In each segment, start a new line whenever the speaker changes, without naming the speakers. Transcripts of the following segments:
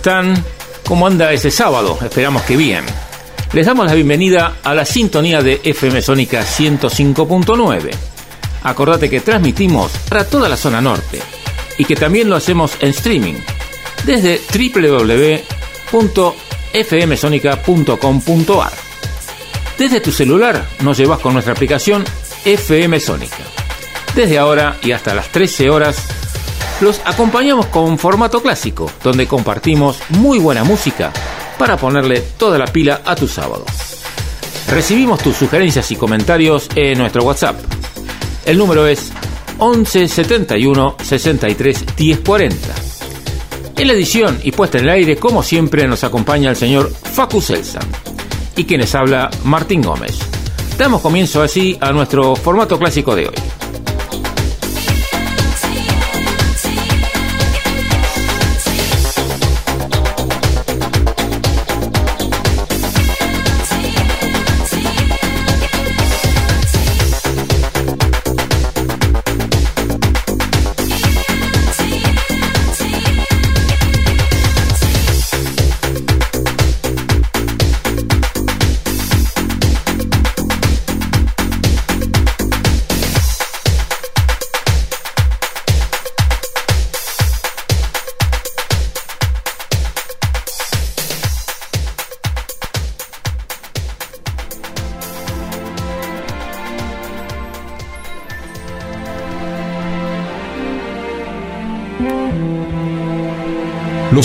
Están? ¿Cómo anda ese sábado? Esperamos que bien. Les damos la bienvenida a la sintonía de FM Sónica 105.9. Acordate que transmitimos para toda la zona norte y que también lo hacemos en streaming desde www.fmsonica.com.ar. Desde tu celular nos llevas con nuestra aplicación FM Sónica. Desde ahora y hasta las 13 horas, los acompañamos con formato clásico, donde compartimos muy buena música para ponerle toda la pila a tu sábado. Recibimos tus sugerencias y comentarios en nuestro WhatsApp. El número es 11 71 63 10 40. En la edición y puesta en el aire, como siempre, nos acompaña el señor Facu Selsan y quienes habla Martín Gómez. Damos comienzo así a nuestro formato clásico de hoy.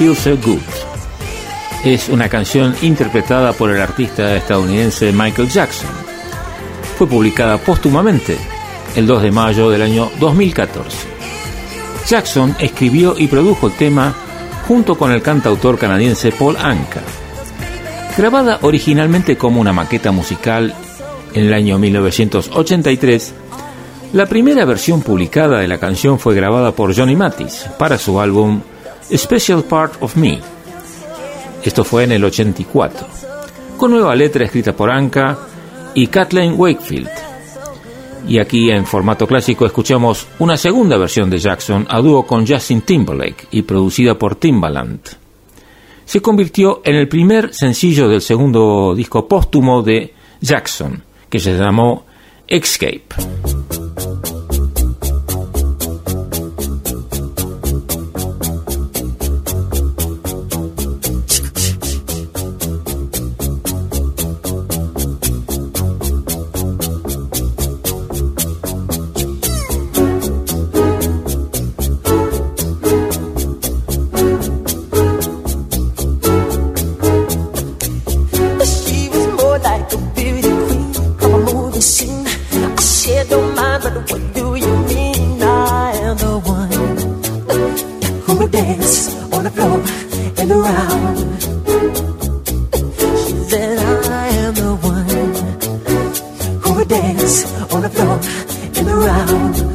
Feel So Good. Es una canción interpretada por el artista estadounidense Michael Jackson. Fue publicada póstumamente el 2 de mayo del año 2014. Jackson escribió y produjo el tema junto con el cantautor canadiense Paul Anka. Grabada originalmente como una maqueta musical en el año 1983, la primera versión publicada de la canción fue grabada por Johnny Mathis para su álbum Special Part of Me. Esto fue en el 84, con nueva letra escrita por Anka y Kathleen Wakefield.
Y aquí en formato clásico escuchamos una segunda versión de Jackson a dúo con Justin Timberlake y producida por Timbaland. Se convirtió en el primer sencillo del segundo disco póstumo de Jackson, que se llamó Escape. on the floor in the round.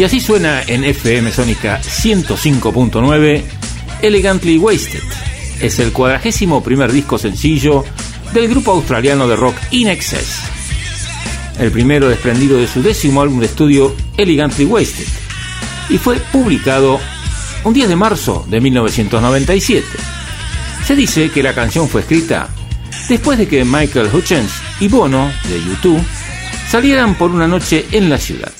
Y así suena en FM Sónica 105.9 Elegantly Wasted. Es el cuadragésimo primer disco sencillo del grupo australiano de rock In Excess. El primero desprendido de su décimo álbum de estudio Elegantly Wasted. Y fue publicado un 10 de marzo de 1997. Se dice que la canción fue escrita después de que Michael Hutchins y Bono de YouTube salieran por una noche en la ciudad.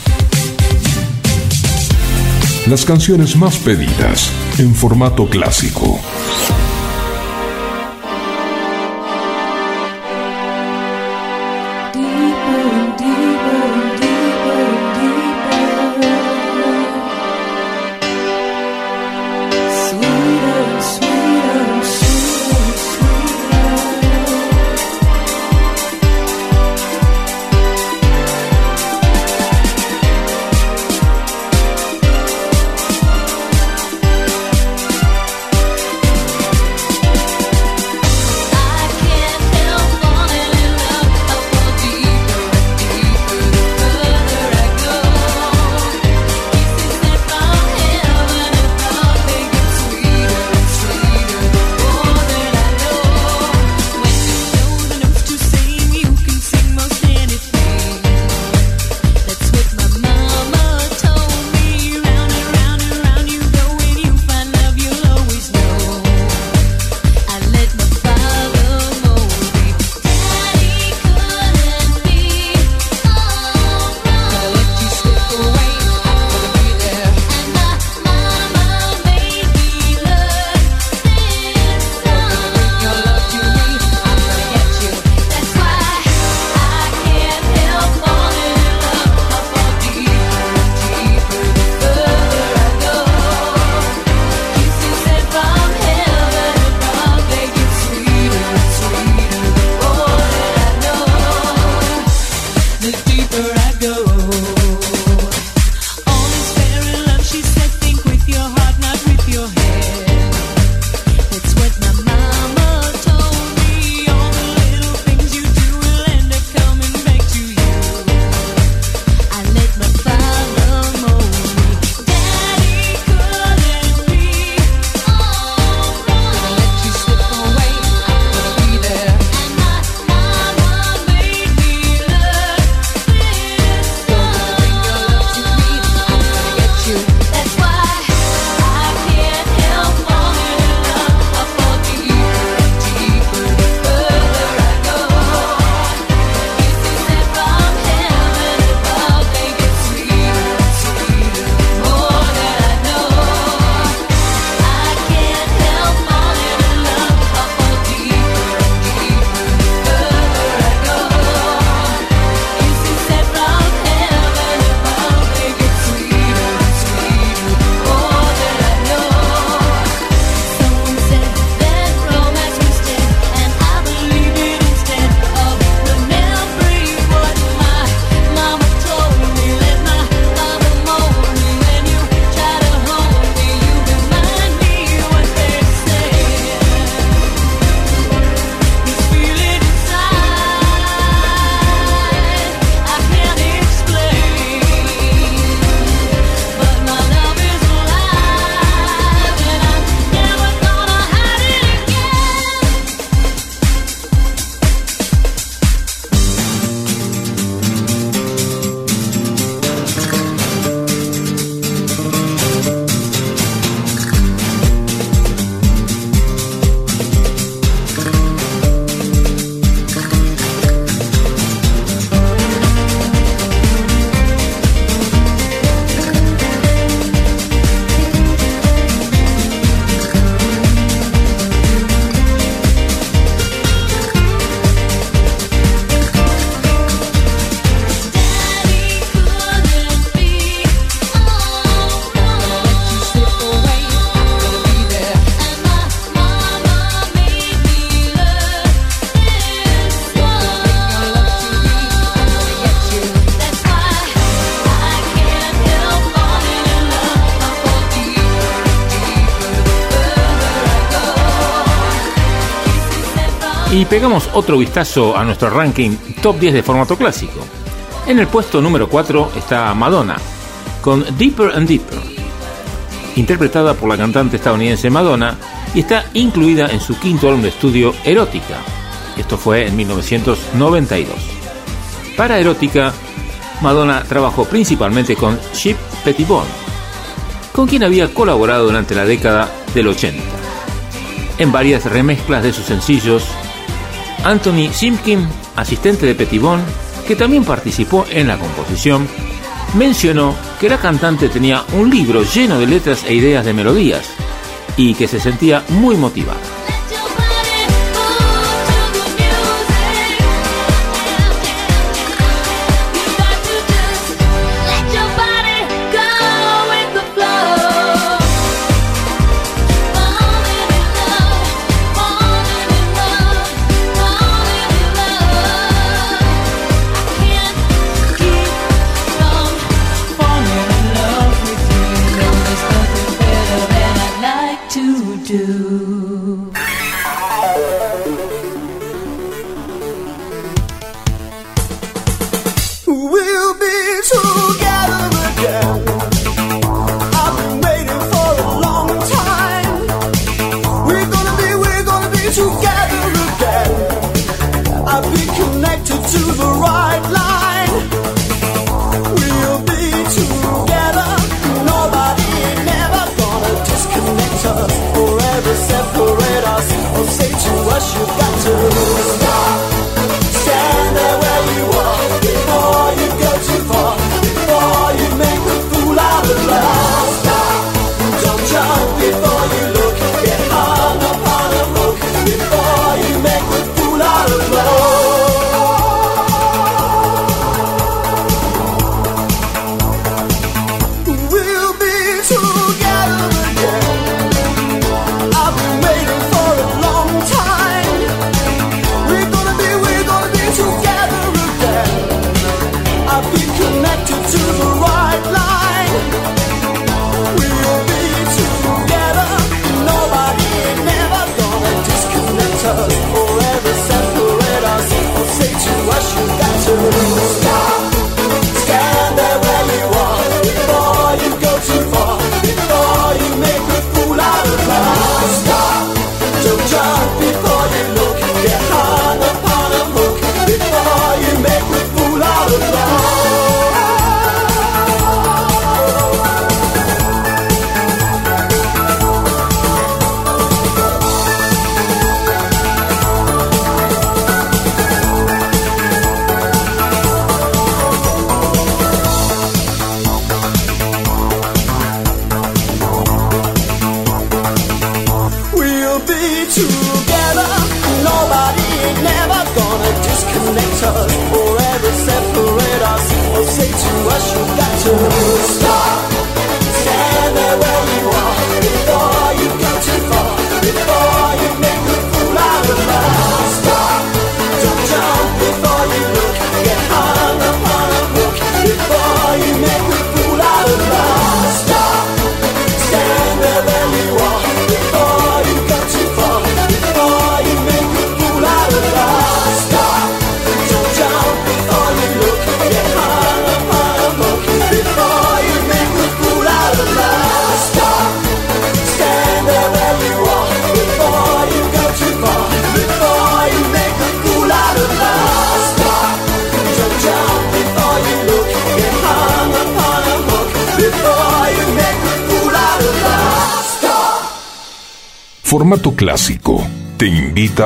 Las canciones más pedidas en formato clásico.
Pegamos otro vistazo a nuestro ranking top 10 de formato clásico. En el puesto número 4 está Madonna, con Deeper and Deeper.
interpretada por la cantante estadounidense Madonna y está incluida en su quinto álbum de estudio Erótica. Esto fue en 1992. Para Erótica, Madonna trabajó principalmente con Chip Pettibone, con quien había colaborado durante la década del 80. En varias remezclas de sus sencillos, Anthony Simpkin, asistente de Pettibone, que también participó en la composición, mencionó que la cantante tenía un libro lleno de letras e ideas de melodías y que se sentía muy motivada.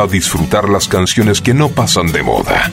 Disfrutar las canciones que no pasan de moda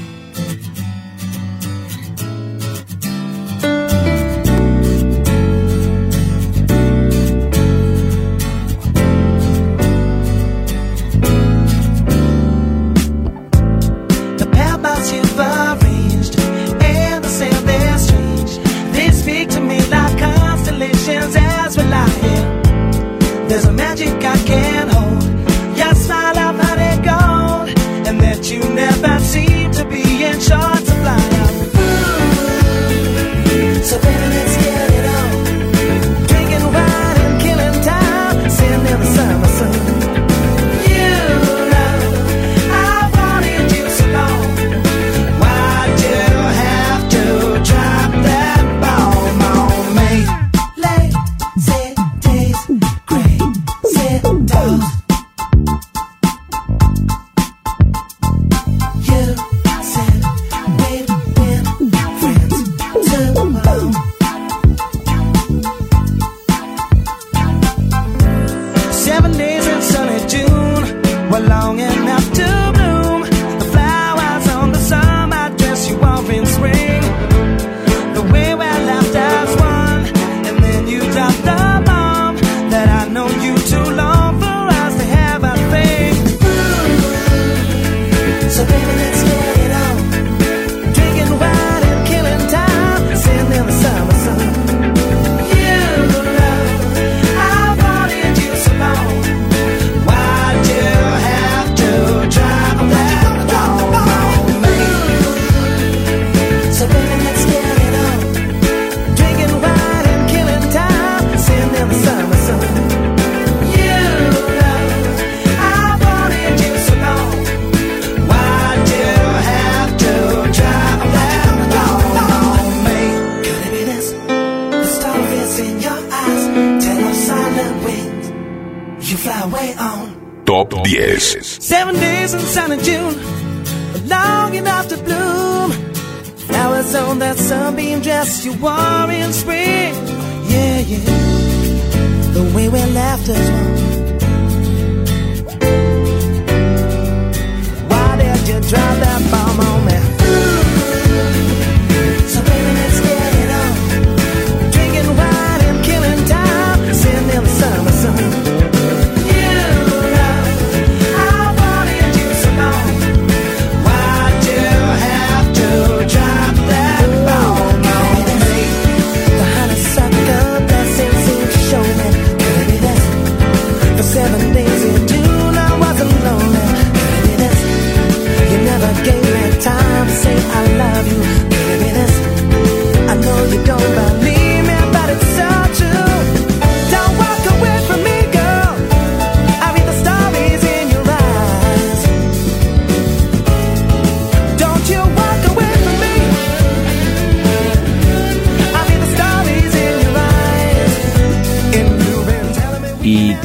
you
want.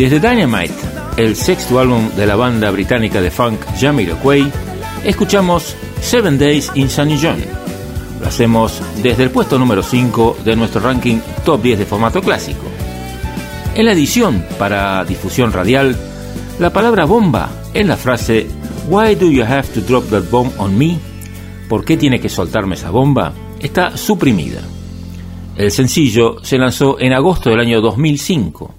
Desde Dynamite, el sexto álbum de la banda británica de funk Jamiroquai, escuchamos Seven Days in Sunny John. Lo hacemos desde el puesto número 5 de nuestro ranking Top 10 de formato clásico. En la edición para difusión radial, la palabra bomba en la frase Why do you have to drop that bomb on me? ¿Por qué tiene que soltarme esa bomba? está suprimida. El sencillo se lanzó en agosto del año 2005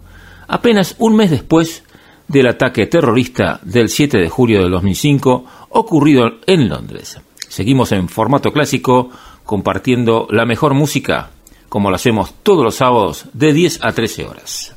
apenas un mes después del ataque terrorista del 7 de julio de 2005 ocurrido en Londres. Seguimos en formato clásico compartiendo la mejor música, como lo hacemos todos los sábados de 10 a 13 horas.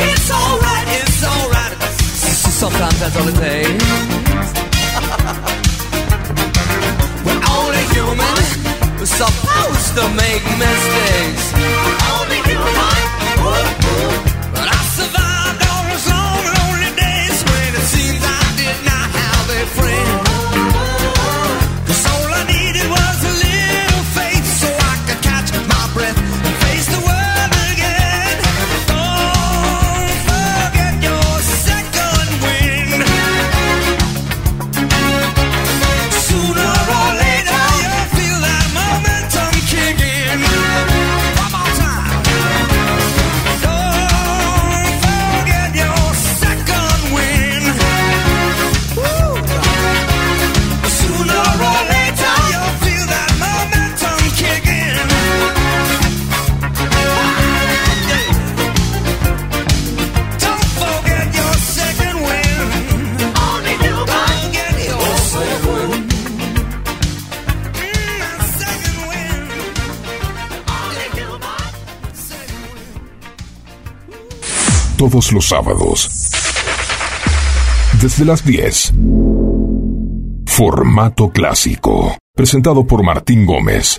It's alright, it's alright. Sometimes that's all it takes. We're only human. We're supposed to
make mistakes. Only human.
Todos los sábados. Desde las 10. Formato clásico. Presentado por Martín Gómez.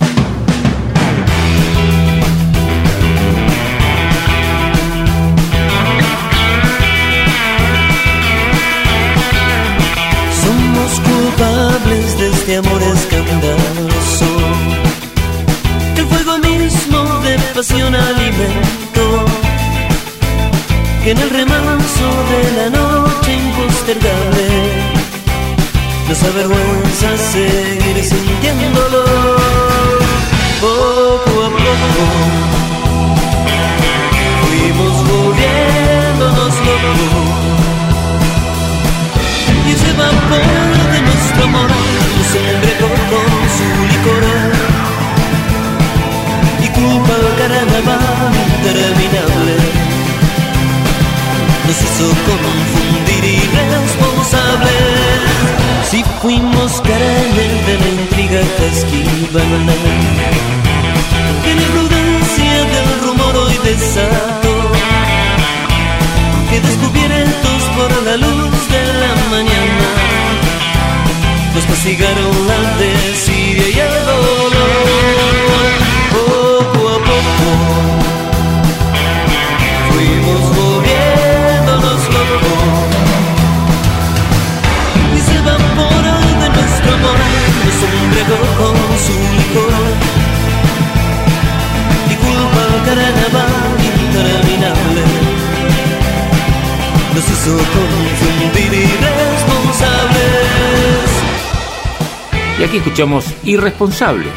Irresponsables,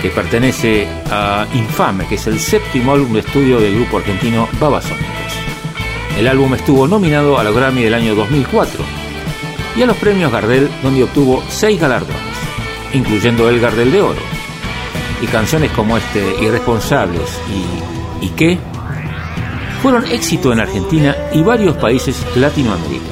que
pertenece a Infame, que es el séptimo álbum de estudio del grupo argentino Babasónicos. El álbum estuvo nominado a la Grammy del año 2004 y a los premios Gardel, donde obtuvo seis galardones, incluyendo el Gardel de Oro. Y canciones como este, Irresponsables y ¿Y qué? fueron éxito en Argentina y varios países latinoamericanos.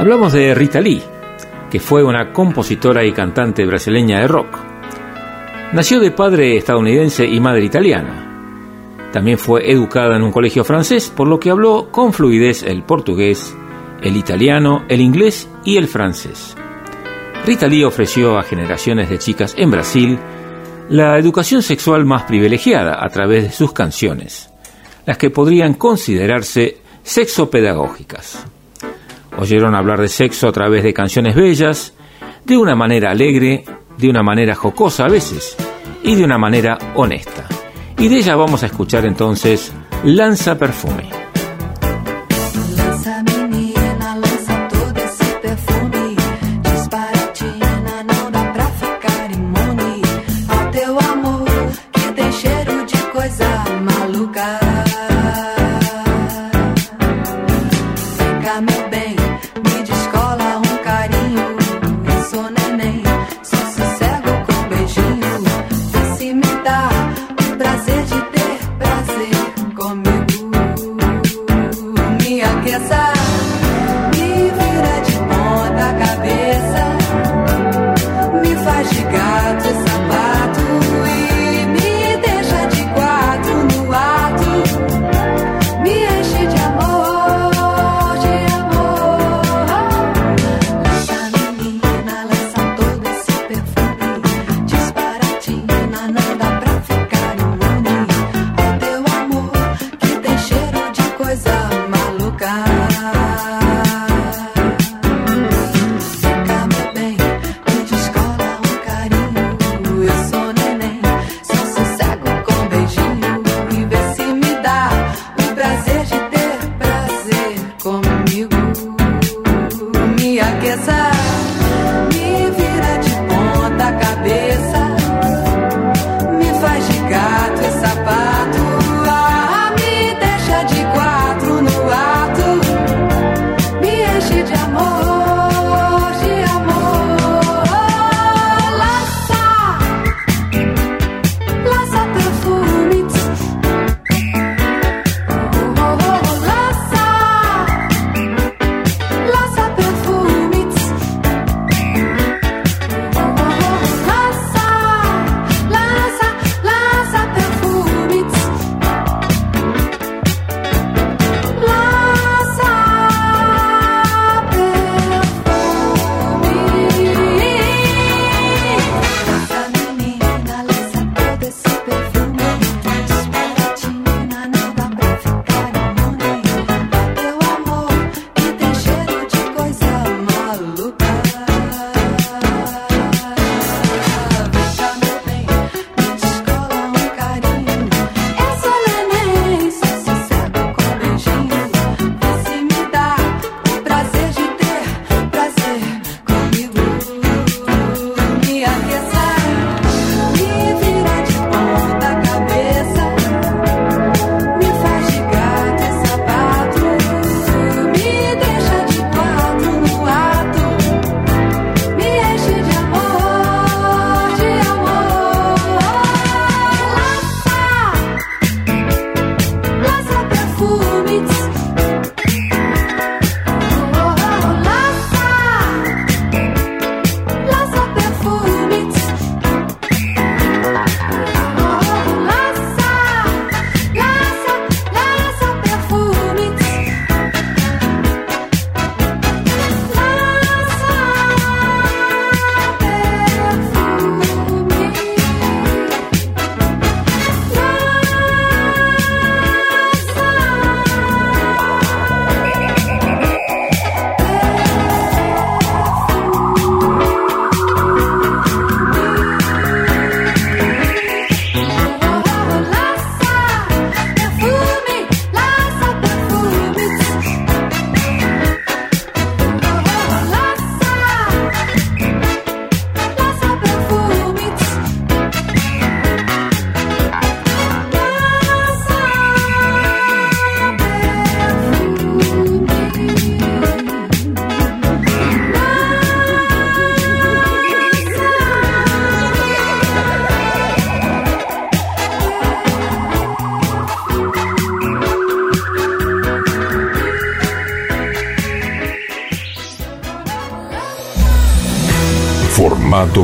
Hablamos de Rita Lee, que fue una compositora y cantante brasileña de rock. Nació de padre estadounidense y madre italiana. También fue educada en un colegio francés, por lo que habló con fluidez el portugués, el italiano, el inglés y el francés. Rita Lee ofreció a generaciones de chicas en Brasil la educación sexual más privilegiada a través de sus canciones, las que podrían considerarse sexopedagógicas. Oyeron hablar de sexo a través de canciones bellas, de una manera alegre, de una manera jocosa a veces y de una manera honesta. Y de ella vamos a escuchar entonces Lanza Perfume.
casa.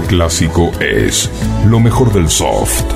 clásico es lo mejor del soft.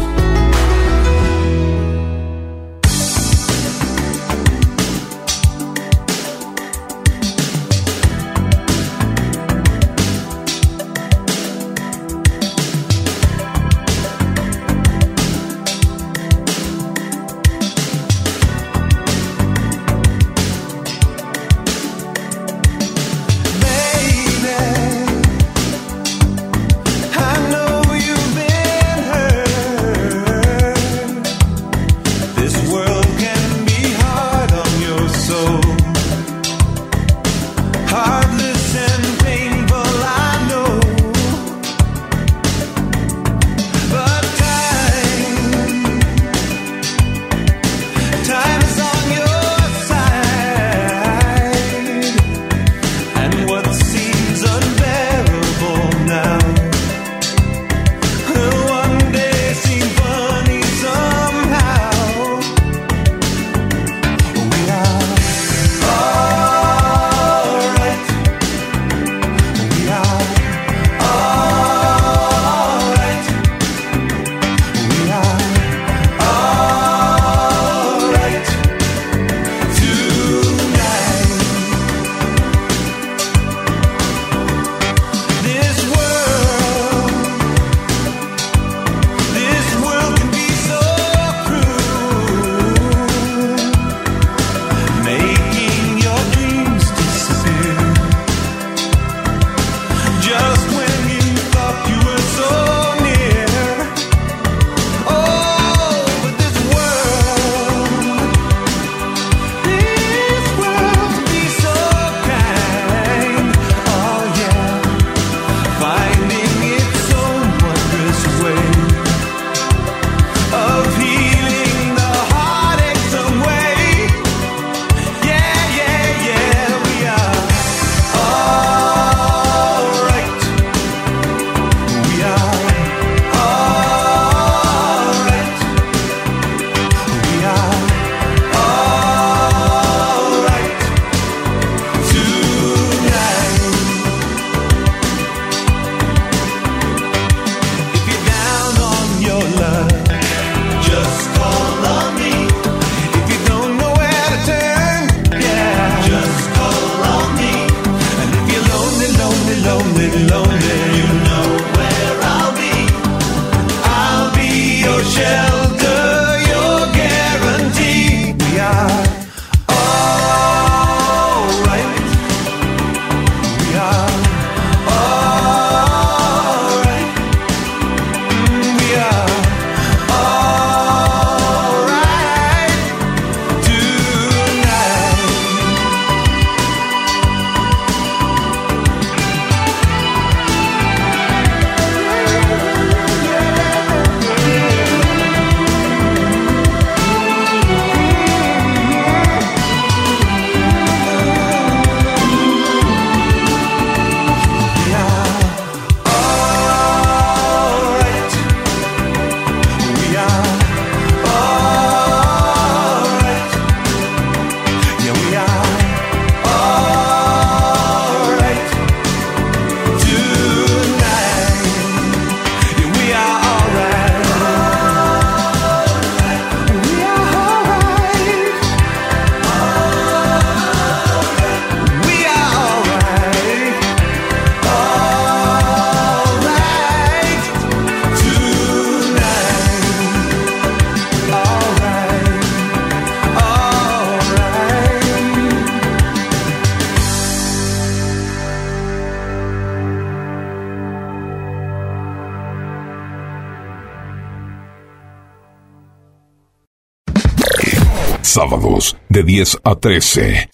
10 a 13.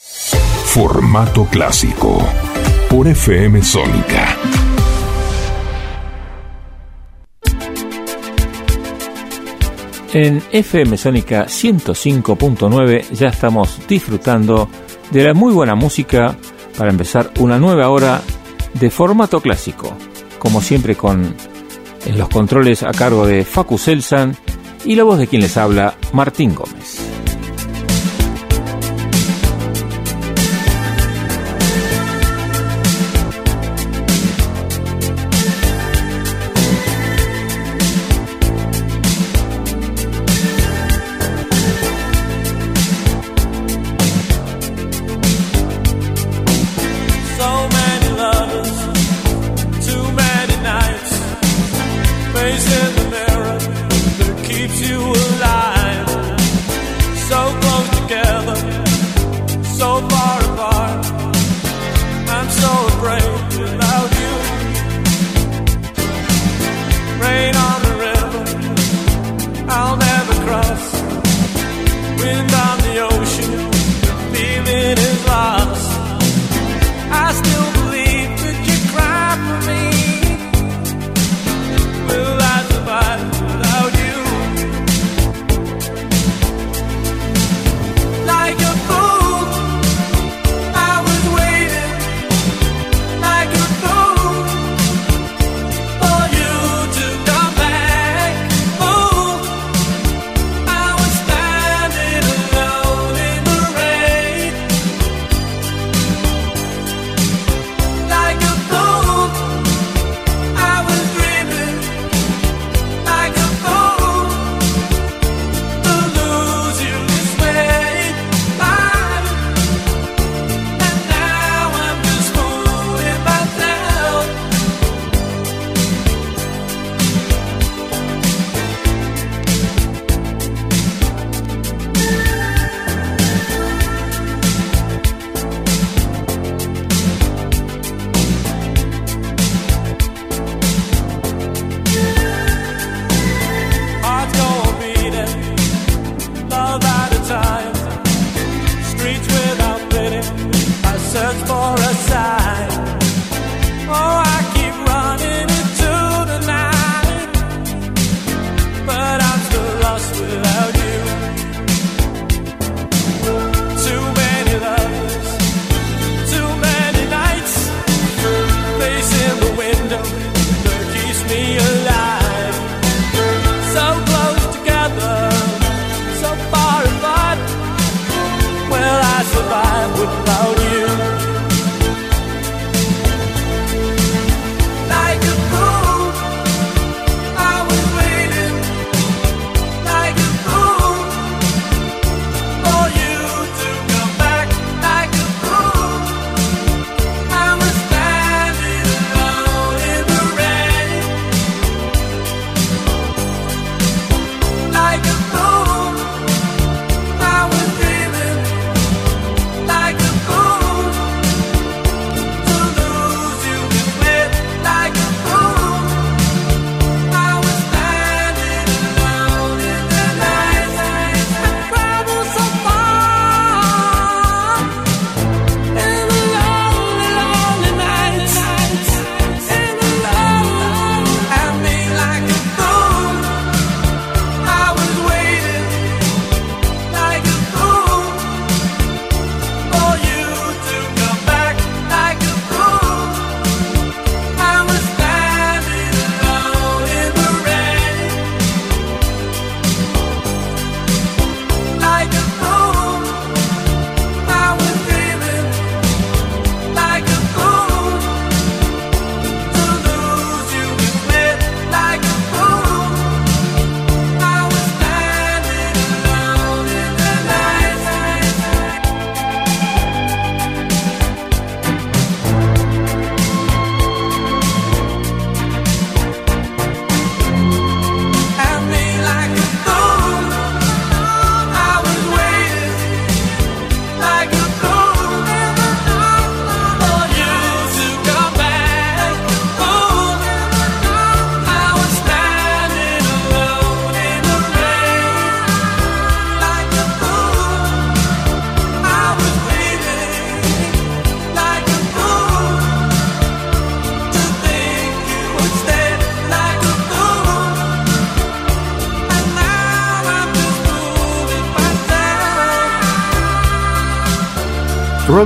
Formato clásico. Por FM Sónica.
En FM Sónica 105.9 ya estamos disfrutando de la muy buena música para empezar una nueva hora de formato clásico. Como siempre con en los controles a cargo de Facu Selsan y la voz de quien les habla, Martín Gómez.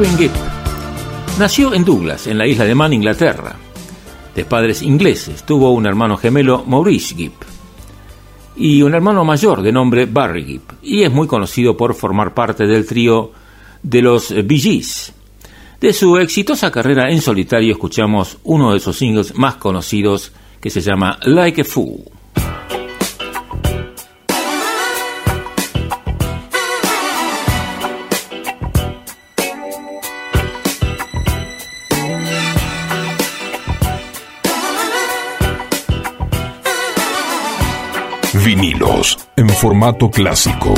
Gibb nació en Douglas, en la isla de Man, Inglaterra. De padres ingleses, tuvo un hermano gemelo, Maurice Gibb, y un hermano mayor de nombre Barry Gibb, y es muy conocido por formar parte del trío de los Bee Gees. De su exitosa carrera en solitario escuchamos uno de sus singles más conocidos que se llama Like a Fool.
formato clásico.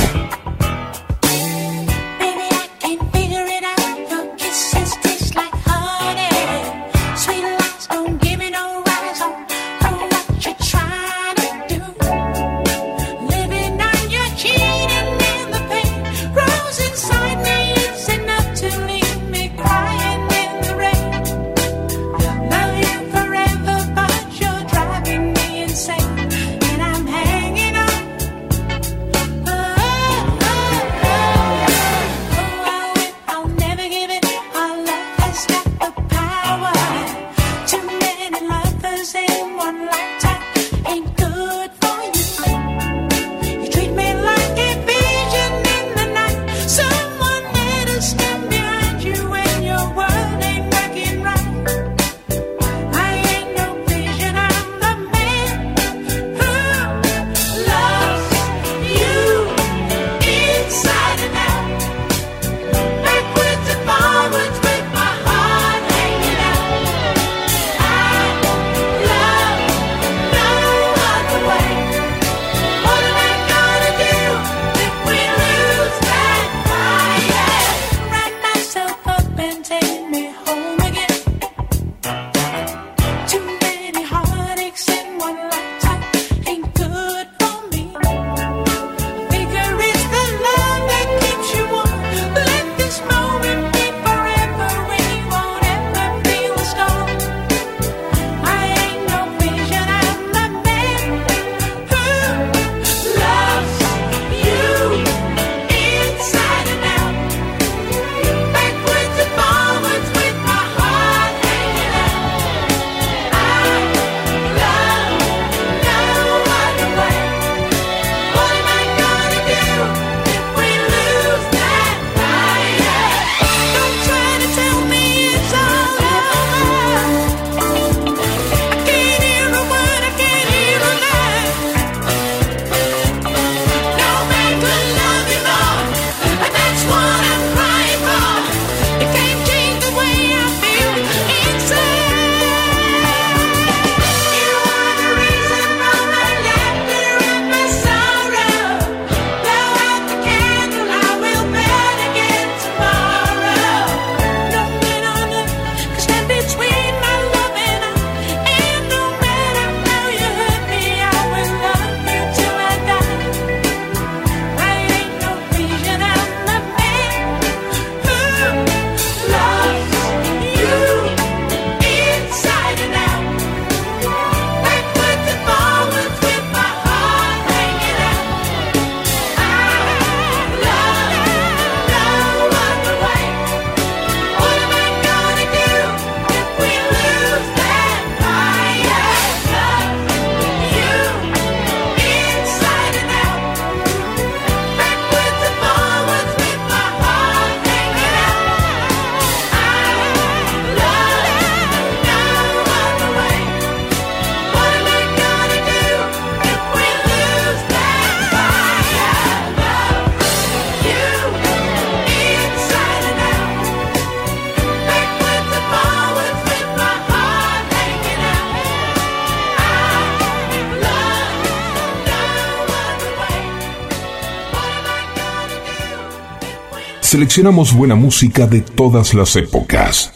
Seleccionamos buena música de todas las épocas.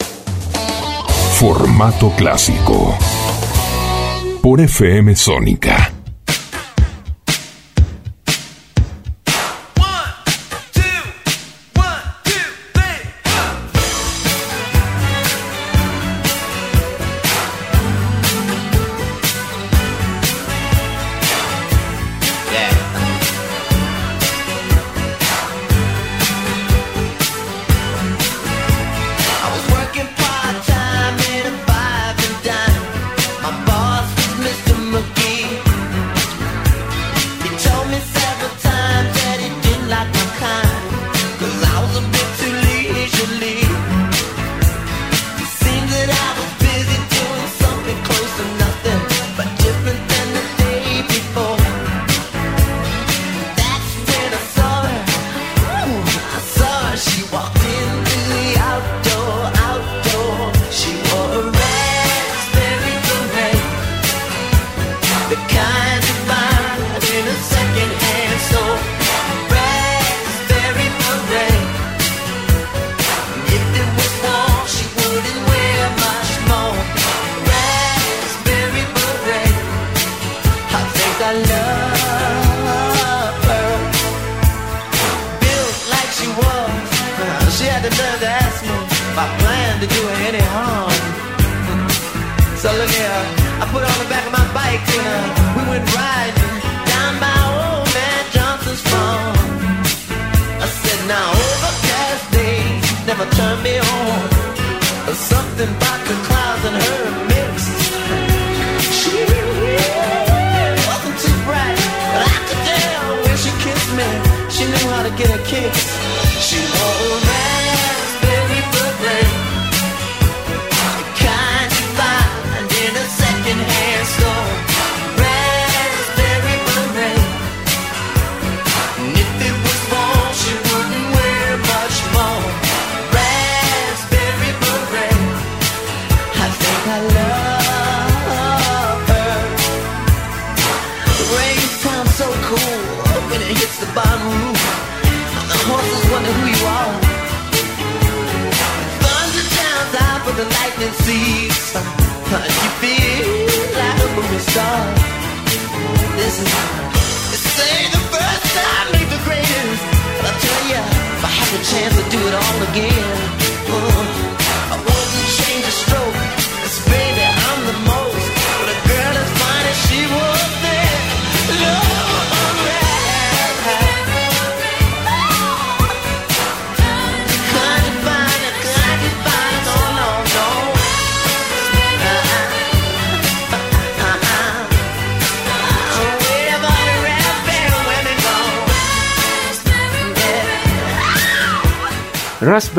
Formato clásico. Por FM Sónica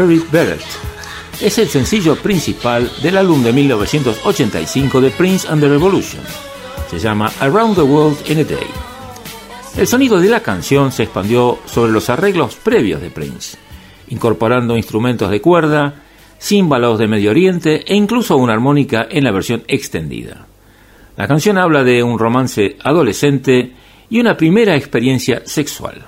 Marguerite Beret.
Es el sencillo principal del álbum de 1985 de Prince and the Revolution. Se llama Around the World in a Day. El sonido de la canción se expandió sobre los arreglos previos de Prince, incorporando instrumentos de cuerda, címbalos de Medio Oriente e incluso una armónica en la versión extendida. La canción habla de un romance adolescente y una primera experiencia sexual.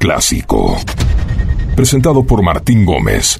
Clásico. Presentado por Martín Gómez.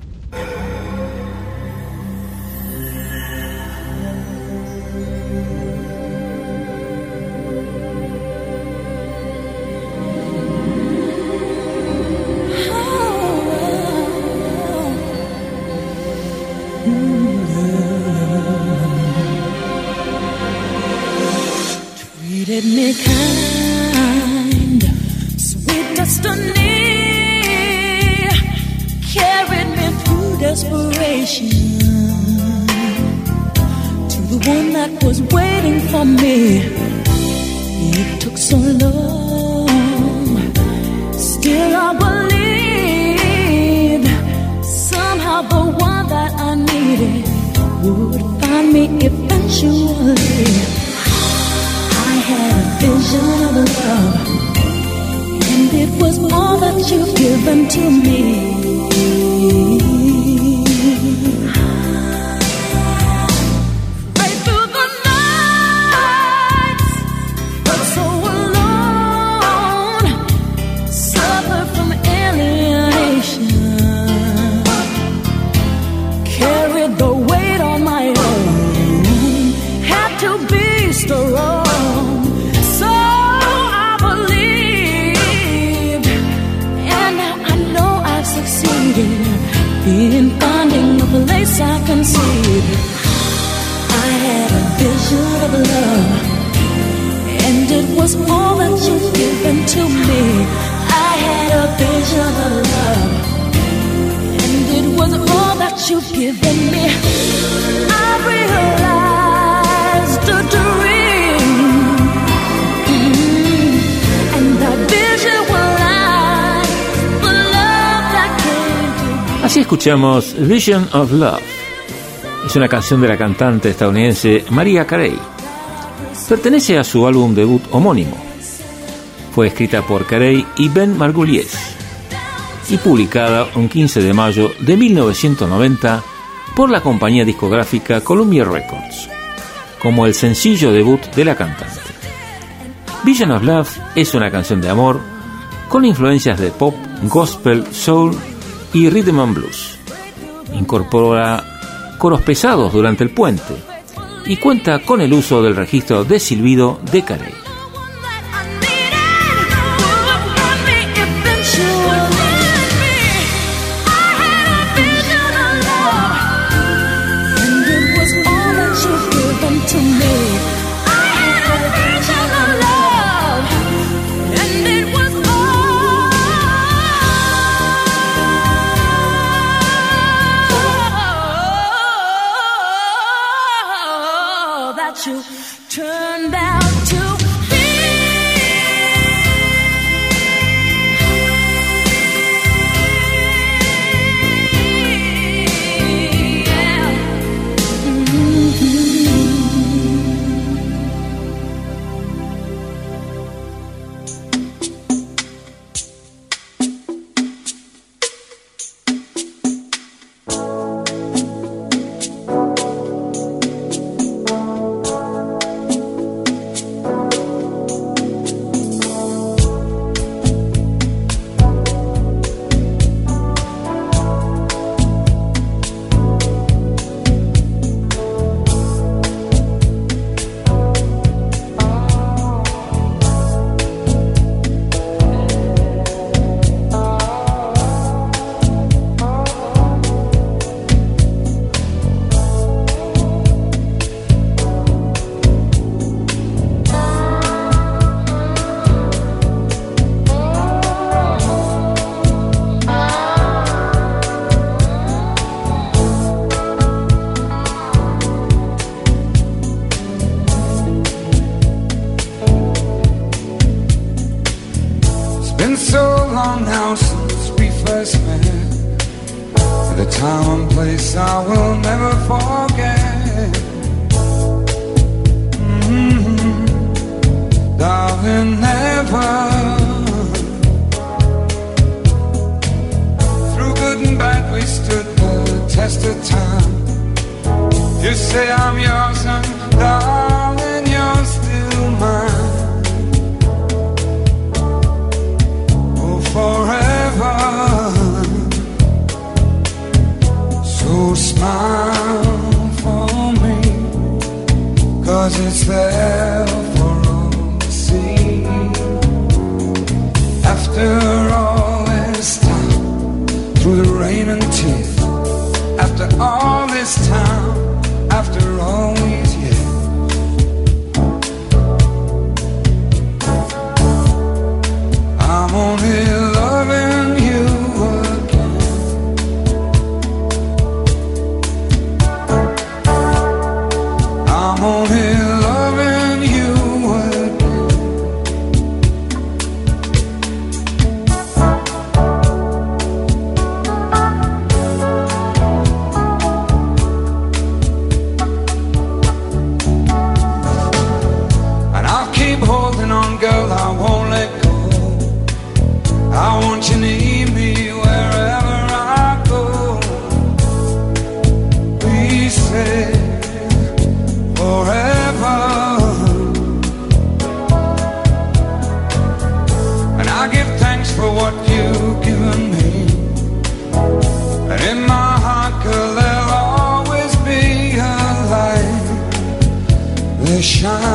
It was all that you've given to me. I had a vision of love, and it was all that you've given to me. I had a vision of love, and it was all that you've given me. I Mm, and that vision the love that came to me.
Así escuchamos Vision of Love. Es una canción de la cantante estadounidense Maria Carey. Pertenece a su álbum debut homónimo. Fue escrita por Carey y Ben Margulies y publicada un 15 de mayo de 1990 por la compañía discográfica Columbia Records, como el sencillo debut de la cantante. Vision of Love es una canción de amor con influencias de pop, gospel, soul y rhythm and blues. Incorpora coros pesados durante el puente y cuenta con el uso del registro de silbido de Carey.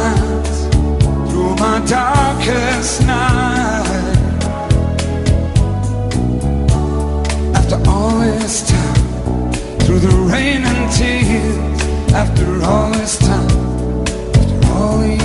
light through my darkest night. After all this time, through the rain and tears, after all this time, after all these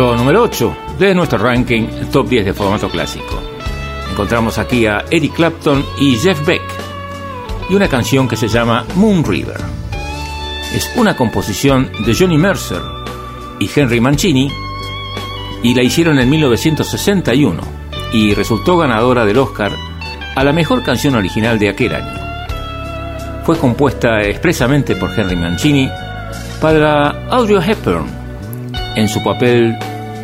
Puesto número 8 de nuestro ranking Top 10 de formato clásico. Encontramos aquí a Eric Clapton y Jeff Beck y una canción que se llama Moon River. Es una composición de Johnny Mercer y Henry Mancini y la hicieron en 1961 y resultó ganadora del Oscar a la mejor canción original de aquel año. Fue compuesta expresamente por Henry Mancini para Audrey Hepburn en su papel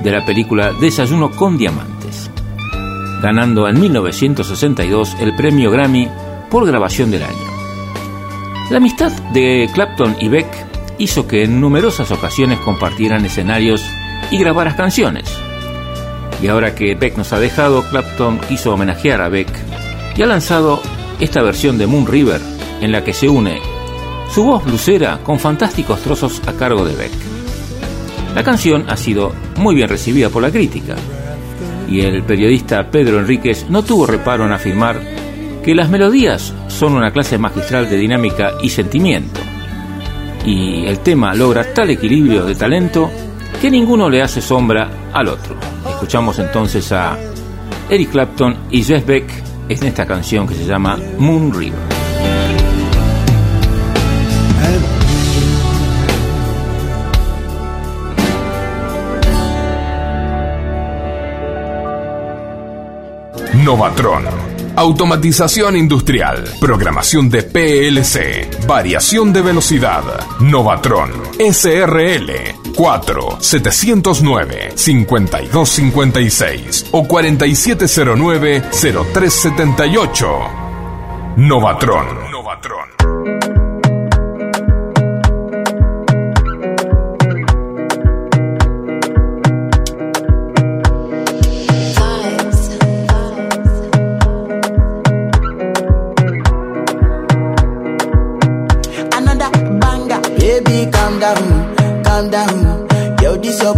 de la película Desayuno con Diamantes, ganando en 1962 el premio Grammy por grabación del año. La amistad de Clapton y Beck hizo que en numerosas ocasiones compartieran escenarios y grabaran canciones. Y ahora que Beck nos ha dejado, Clapton quiso homenajear a Beck y ha lanzado esta versión de Moon River en la que se une su voz blusera con fantásticos trozos a cargo de Beck. La canción ha sido muy bien recibida por la crítica y el periodista Pedro Enríquez no tuvo reparo en afirmar que las melodías son una clase magistral de dinámica y sentimiento y el tema logra tal equilibrio de talento que ninguno le hace sombra al otro. Escuchamos entonces a Eric Clapton y Jeff Beck en esta canción que se llama Moon River.
Novatron. Automatización industrial. Programación de PLC. Variación de velocidad. Novatron. SRL. 4 709 5256 o 4709 0378. Novatron. Novatron.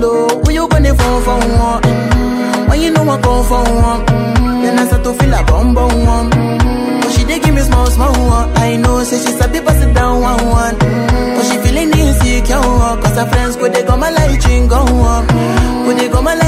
follow. Who you gonna phone for one? Mm-hmm. When you know I come for one, mm-hmm. then I start to feel a bum bum one. Mm-hmm. But she dey give me small small one. I know, say she sabi pass it down one one. But she feeling insecure, cause her friends go they go my light go on. Go they go my light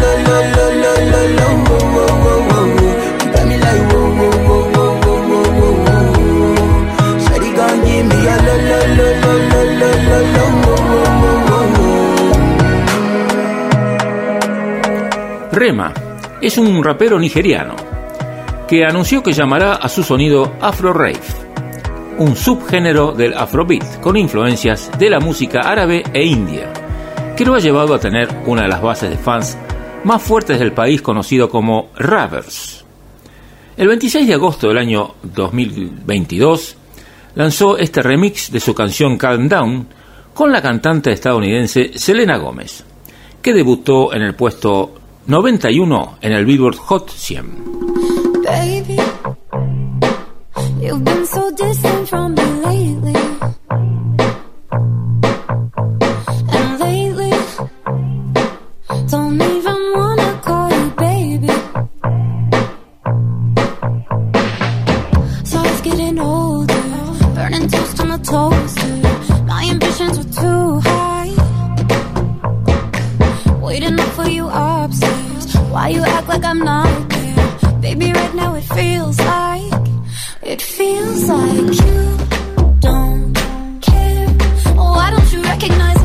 Rema es un rapero nigeriano que anunció que llamará a su sonido Afro Rave, un subgénero del Afrobeat con influencias de la música árabe e india, que lo ha llevado a tener una de las bases de fans más fuertes del país conocido como Ravers. El 26 de agosto del año 2022 lanzó este remix de su canción Calm Down con la cantante estadounidense Selena Gómez, que debutó en el puesto 91 en el Billboard Hot 100.
Baby, you've been so distant from me I'm not there. Baby, right now it feels like, it feels like you don't care. Why don't you recognize?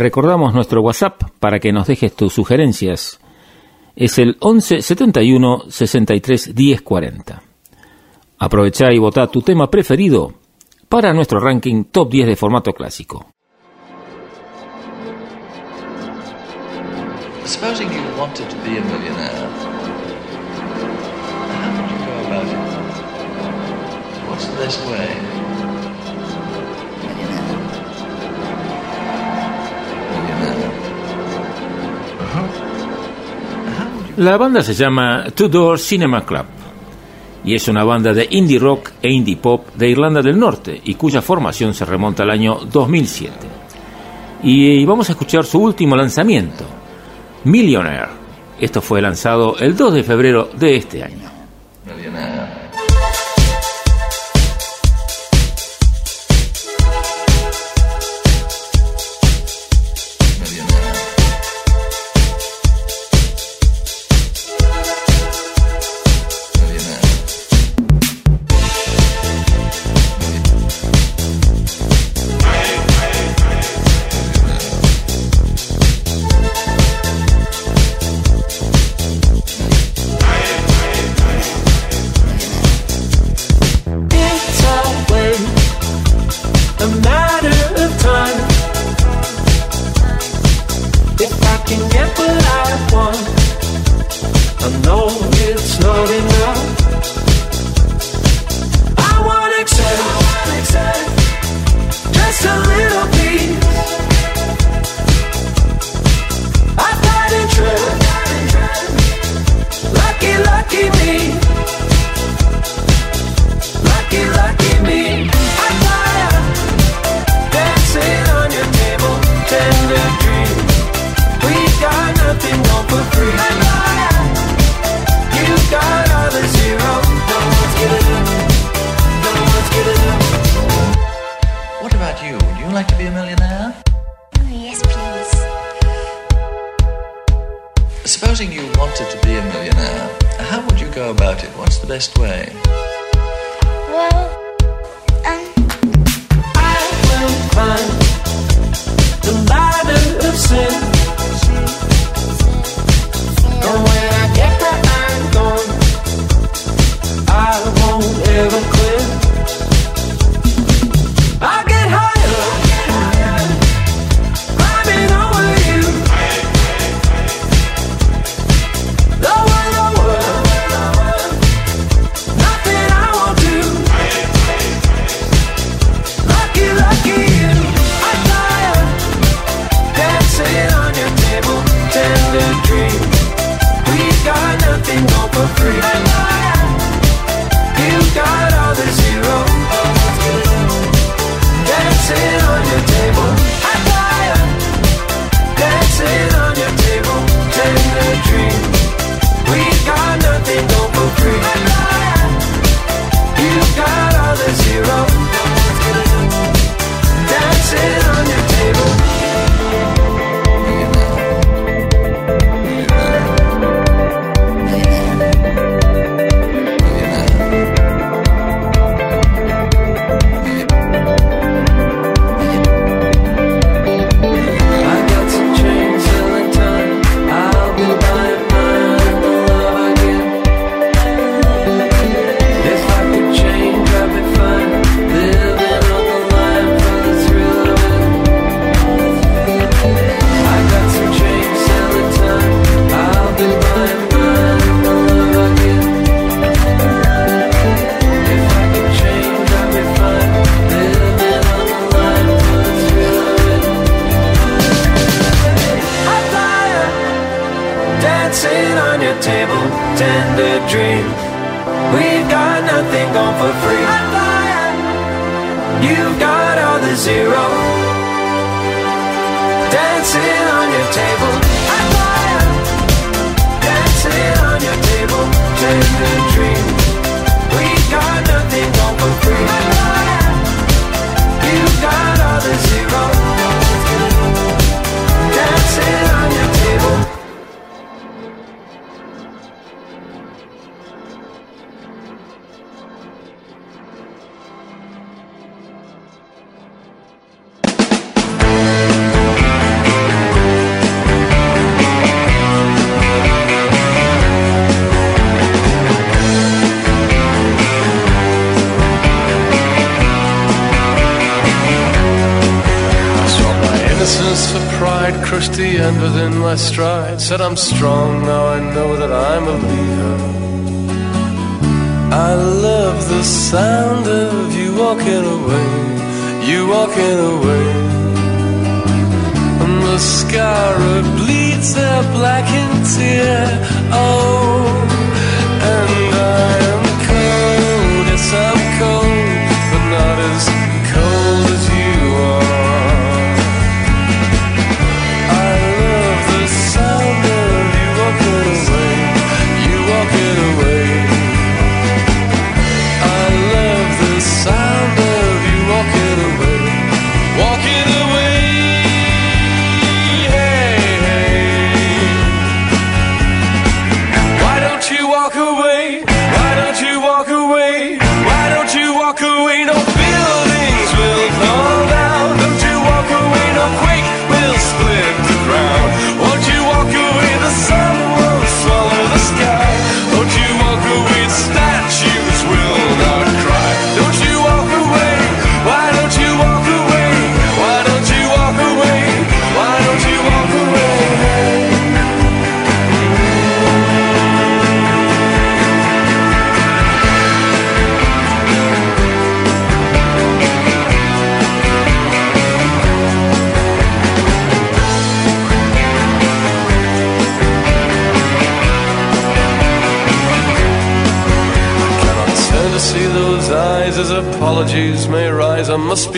recordamos nuestro WhatsApp para que nos dejes tus sugerencias. Es el 11 71 63 10 40. Aprovechá y votá tu tema preferido para nuestro ranking Top 10 de formato clásico.
Supposing you wanted to be a millionaire, how would you go about it? What's the best way?
La banda se llama Two Door Cinema Club y es una banda de indie rock e indie pop de Irlanda del Norte y cuya formación se remonta al año 2007. Y vamos a escuchar su último lanzamiento, Millionaire. Esto fue lanzado el 2 de febrero de este año.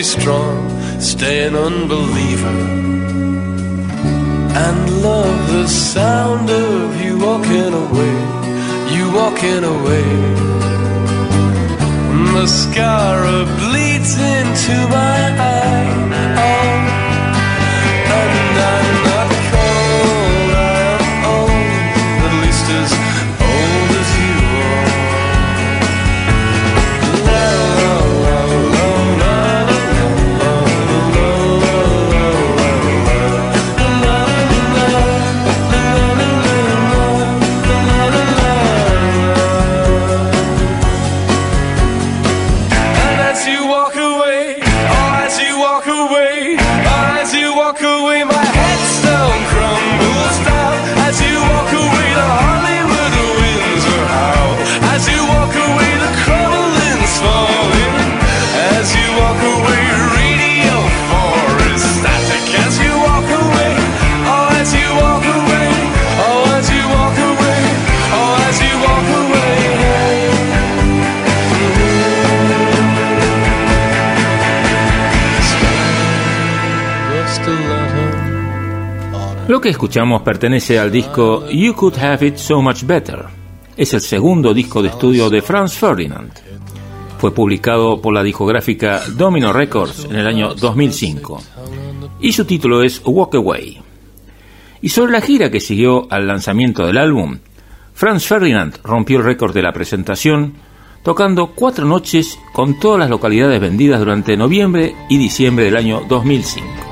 be
strong, stay an unbeliever. And love the sound of you walking away, you walking away.
escuchamos pertenece al disco You Could Have It So Much Better. Es el segundo disco de estudio de Franz Ferdinand. Fue publicado por la discográfica Domino Records en el año 2005 y su título es Walk Away. Y sobre la gira que siguió al lanzamiento del álbum, Franz Ferdinand rompió el récord de la presentación tocando cuatro noches con todas las localidades vendidas durante noviembre y diciembre del año 2005.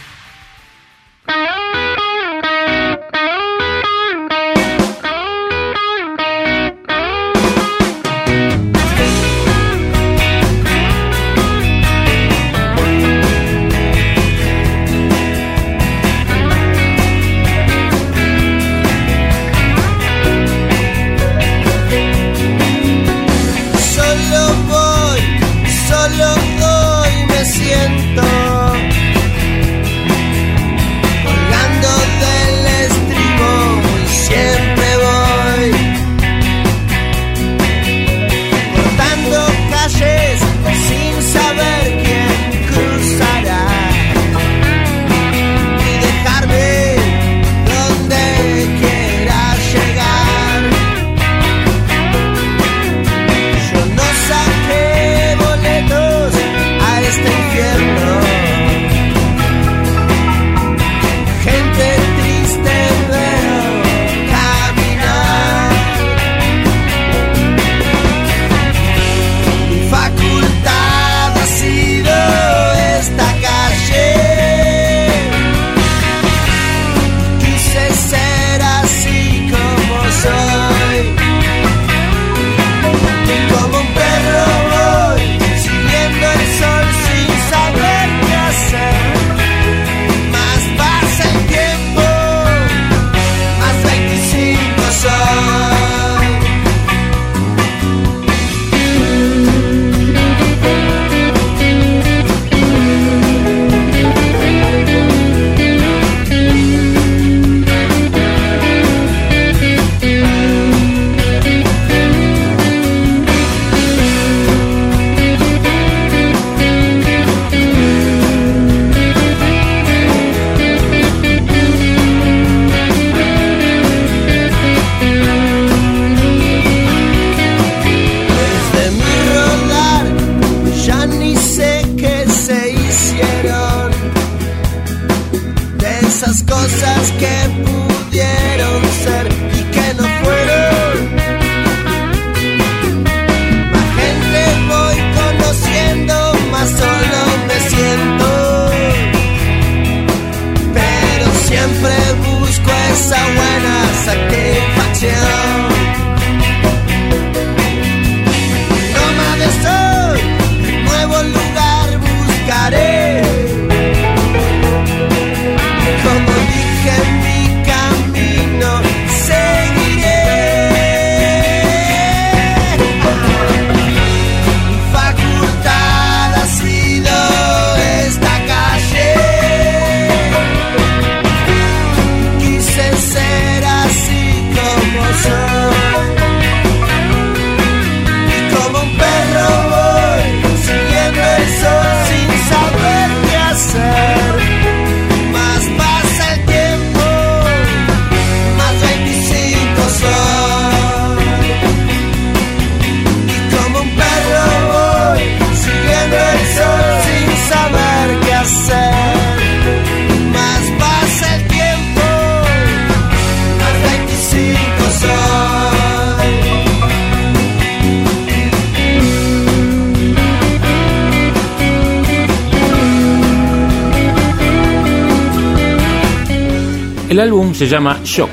El
álbum se llama Shock,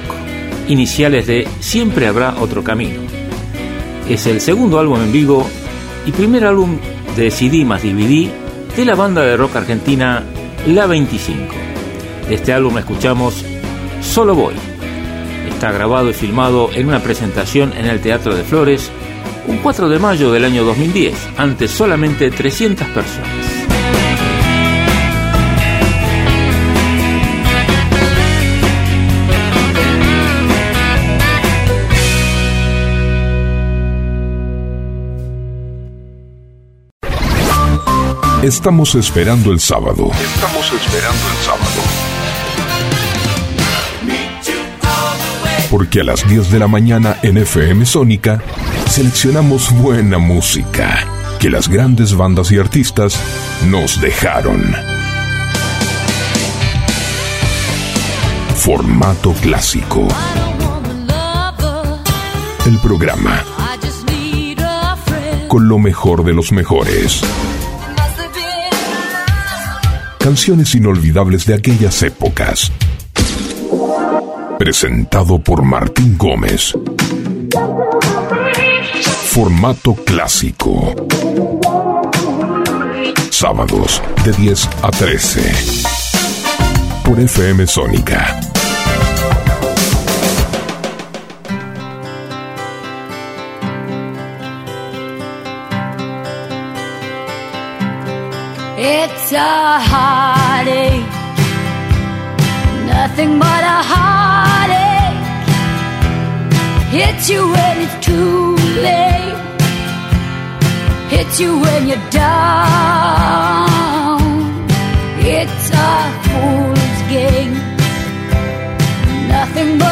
iniciales de Siempre habrá otro camino. Es el segundo álbum en vivo y primer álbum de CD más DVD de la banda de rock argentina La 25. De este álbum escuchamos Solo Voy. Está grabado y filmado en una presentación en el Teatro de Flores un 4 de mayo del año 2010, ante solamente 300 personas.
Estamos esperando el sábado. Estamos esperando el sábado. Porque a las 10 de la mañana en FM Sónica seleccionamos buena música que las grandes bandas y artistas nos dejaron. Formato clásico. El programa con lo mejor de los mejores.
Canciones inolvidables de aquellas épocas. Presentado por Martín Gómez. Formato clásico. Sábados de 10 a 13. Por FM Sónica.
It's a heartache, nothing but a heartache. Hits you when it's too late, hits you when you're down. It's a fool's game, nothing but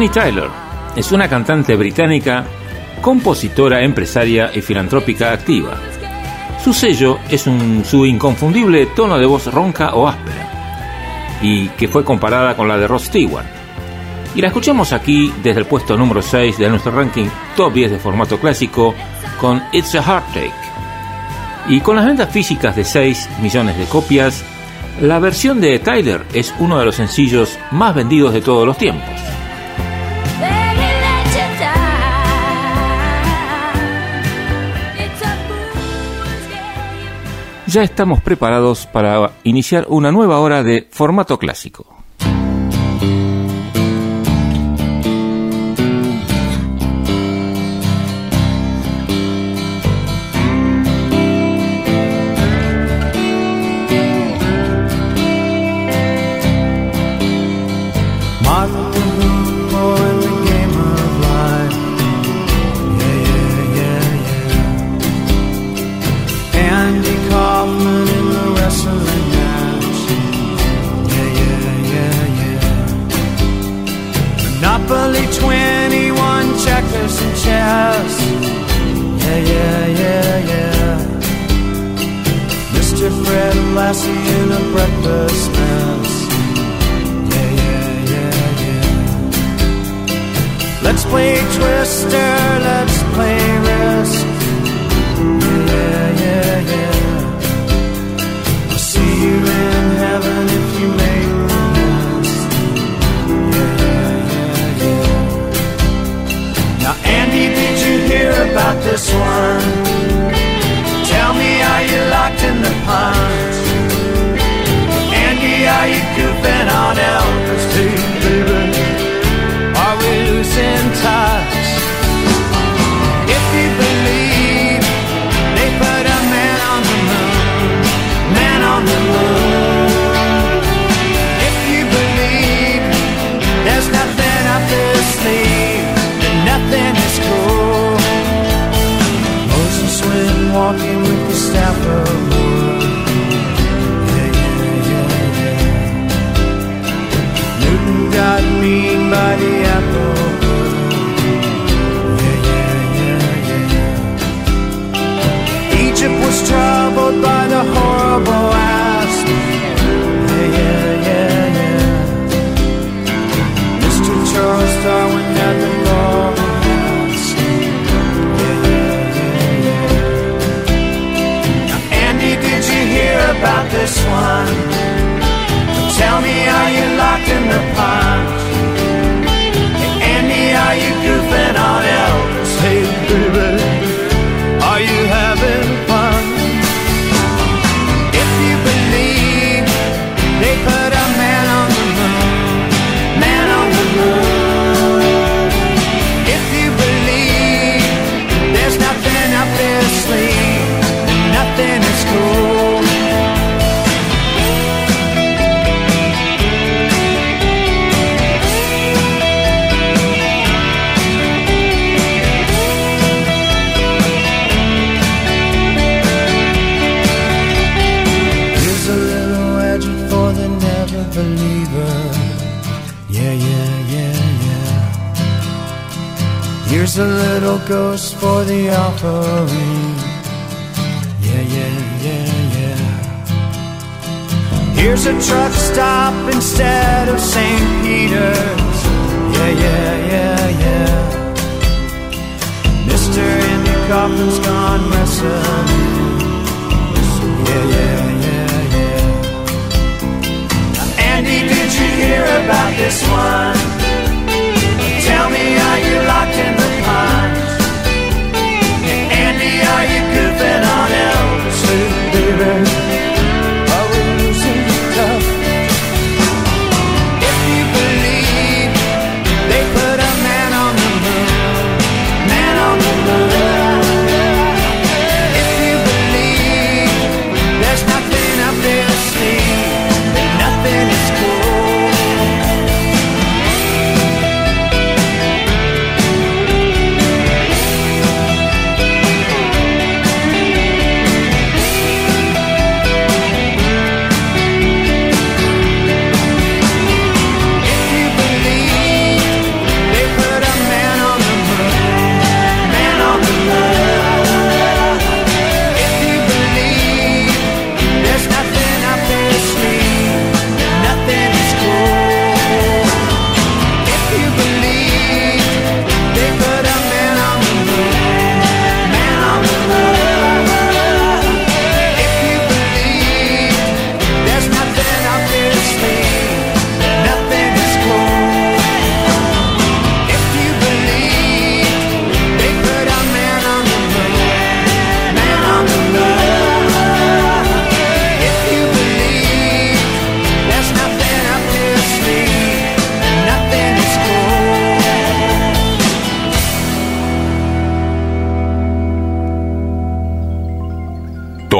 Bonnie Tyler es una cantante británica, compositora, empresaria y filantrópica activa. Su sello es su inconfundible tono de voz ronca o áspera, y que fue comparada con la de Rod Stewart. Y la escuchamos aquí desde el puesto número 6 de nuestro ranking top 10 de formato clásico con It's a Heartache. Y con las ventas físicas de 6 millones de copias, la versión de Tyler es uno de los sencillos más vendidos de todos los tiempos. Ya estamos preparados para iniciar una nueva hora de formato clásico.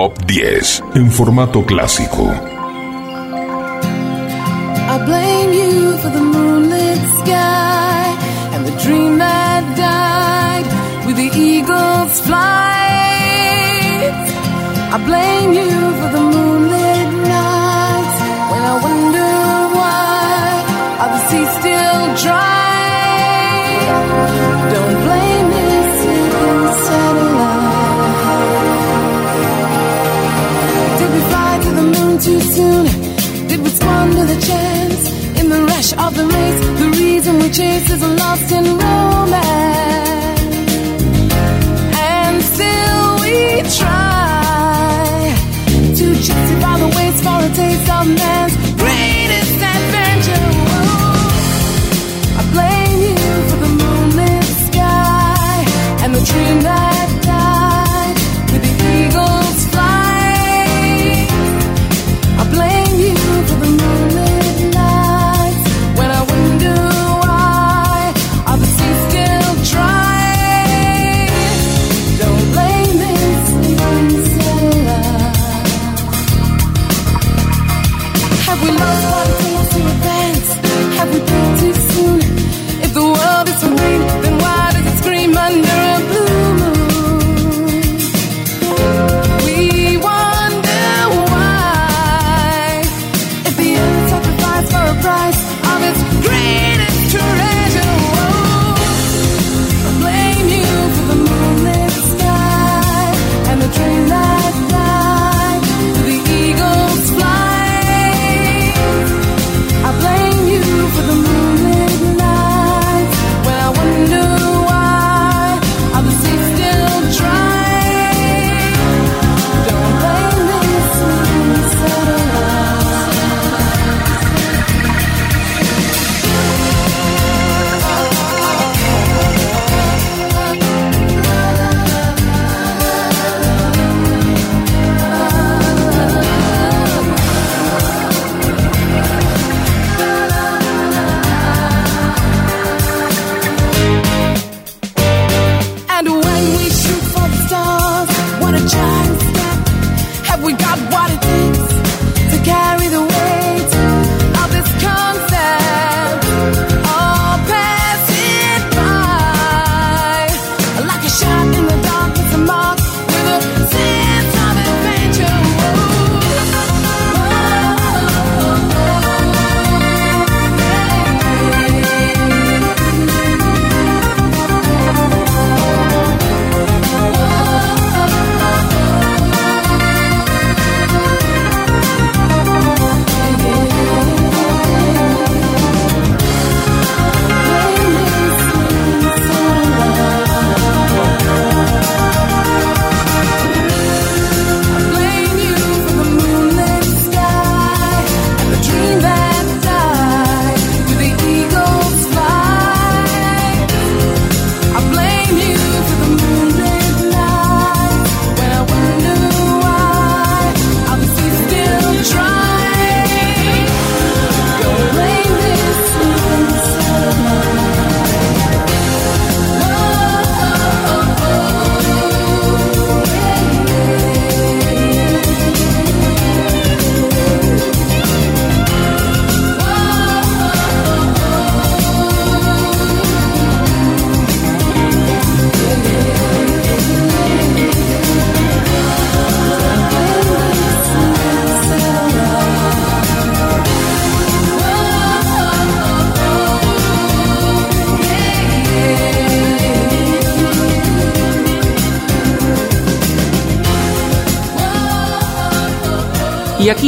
Top 10 en formato clásico.
I blame you for the moonlit sky and the dream that died with the eagle's flight. I blame you for the moonlit nights when I wonder why are the seas still dry. soon did respond to the chance. In the rush of the race, the reason we chase is a lost in romance. And still we try to justify the waste for a taste of man's greatest adventure. Whoa. I blame you for the moonlit sky and the dream that.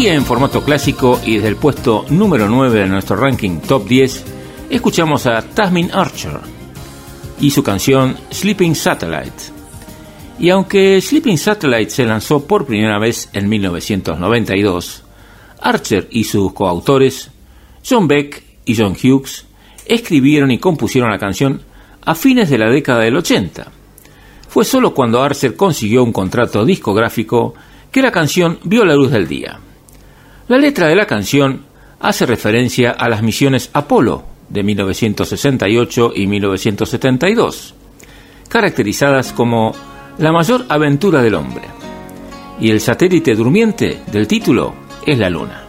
En formato clásico y desde el puesto número 9 de nuestro ranking top 10, escuchamos a Tasmin Archer y su canción Sleeping Satellite. Y aunque Sleeping Satellite se lanzó por primera vez en 1992, Archer y sus coautores, John Beck y John Hughes, escribieron y compusieron la canción a fines de la década del 80. Fue solo cuando Archer consiguió un contrato discográfico que la canción vio la luz del día. La letra de la canción hace referencia a las misiones Apolo de 1968 y 1972, caracterizadas como la mayor aventura del hombre. Y el satélite durmiente del título es la luna.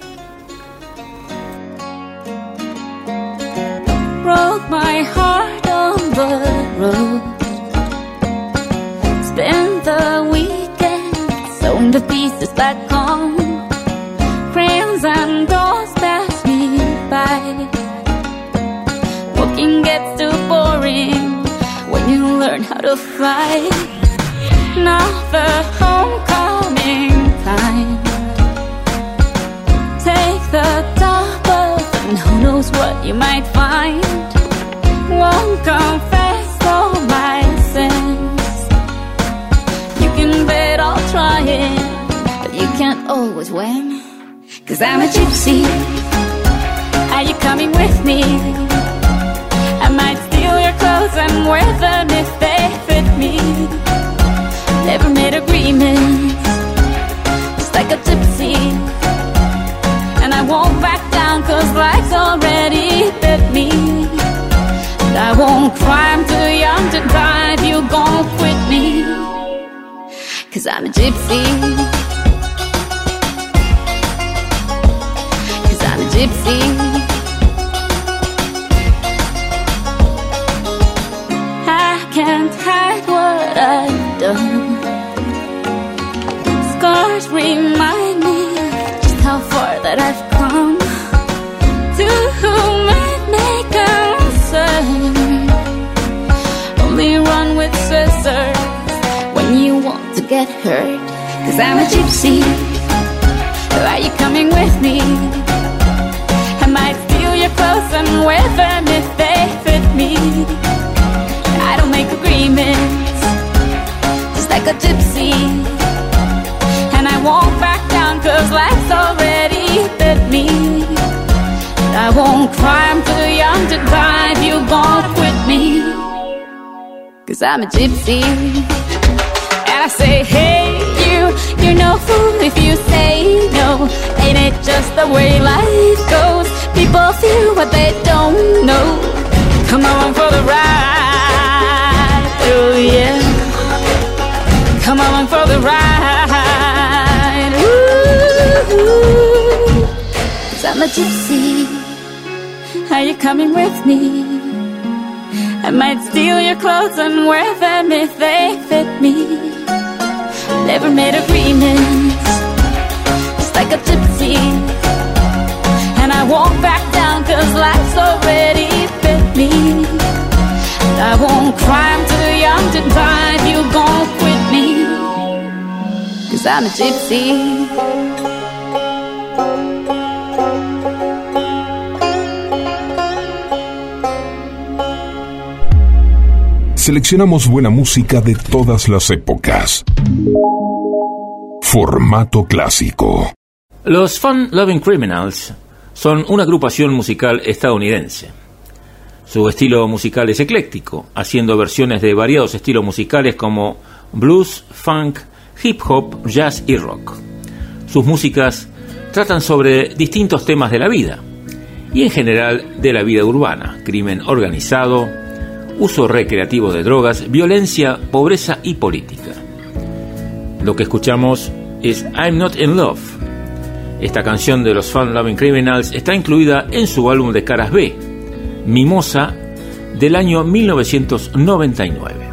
Gets too boring when you learn how to fly. Now the homecoming time. Take the top off and who knows what you might find. Won't confess all my sins. You can bet I'll try it, but you can't always win. Cause I'm a gypsy. Are you coming with me? Might steal your clothes and wear them if they fit me. Never made agreements, just like a gypsy. And I won't back down cause life's already bit me. And I won't cry, I'm too young to die if you gon' quit me. Cause I'm a gypsy. Cause I'm a gypsy. Can't what I've done. Scars remind me just how far that I've come. To whom it may concern, only run with scissors when you want to get hurt. Cause I'm a gypsy. Are you coming with me? I might steal your clothes and wear them if they fit me. Make agreements, just like a gypsy. And I won't back down cause life's already bit me. I won't cry, I'm too young to die if you gon' quit me. Cause I'm a gypsy. And I say, hey, you, you're no fool if you say no. Ain't it just the way life goes? People feel what they don't know. Come on for the ride, yeah. Come on for the ride, ooh. Cause I'm a gypsy. Are you coming with me? I might steal your clothes and wear them if they fit me. Never made agreements, just like a gypsy. And I won't back down cause life's already fit me. And I won't cry, I'm too young to die if you gon' quit me. Cause I'm a gypsy.
Seleccionamos buena música de todas las épocas. Formato clásico.
Los Fun Loving Criminals son una agrupación musical estadounidense. Su estilo musical es ecléctico, haciendo versiones de variados estilos musicales como blues, funk, hip hop, jazz y rock. Sus músicas tratan sobre distintos temas de la vida y en general de la vida urbana, crimen organizado, uso recreativo de drogas, violencia, pobreza y política. Lo que escuchamos es I'm Not in Love. Esta canción de los Fun Loving Criminals está incluida en su álbum de caras B, Mimosa, del año 1999.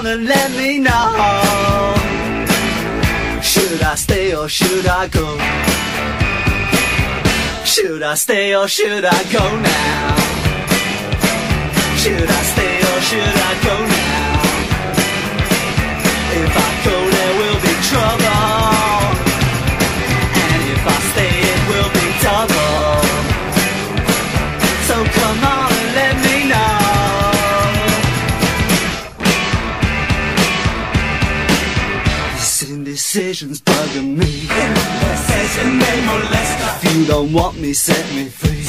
and let me know. Should I stay or should I go? Should I stay or should I go now? Should I stay or should I go now? If you don't want me, set me free.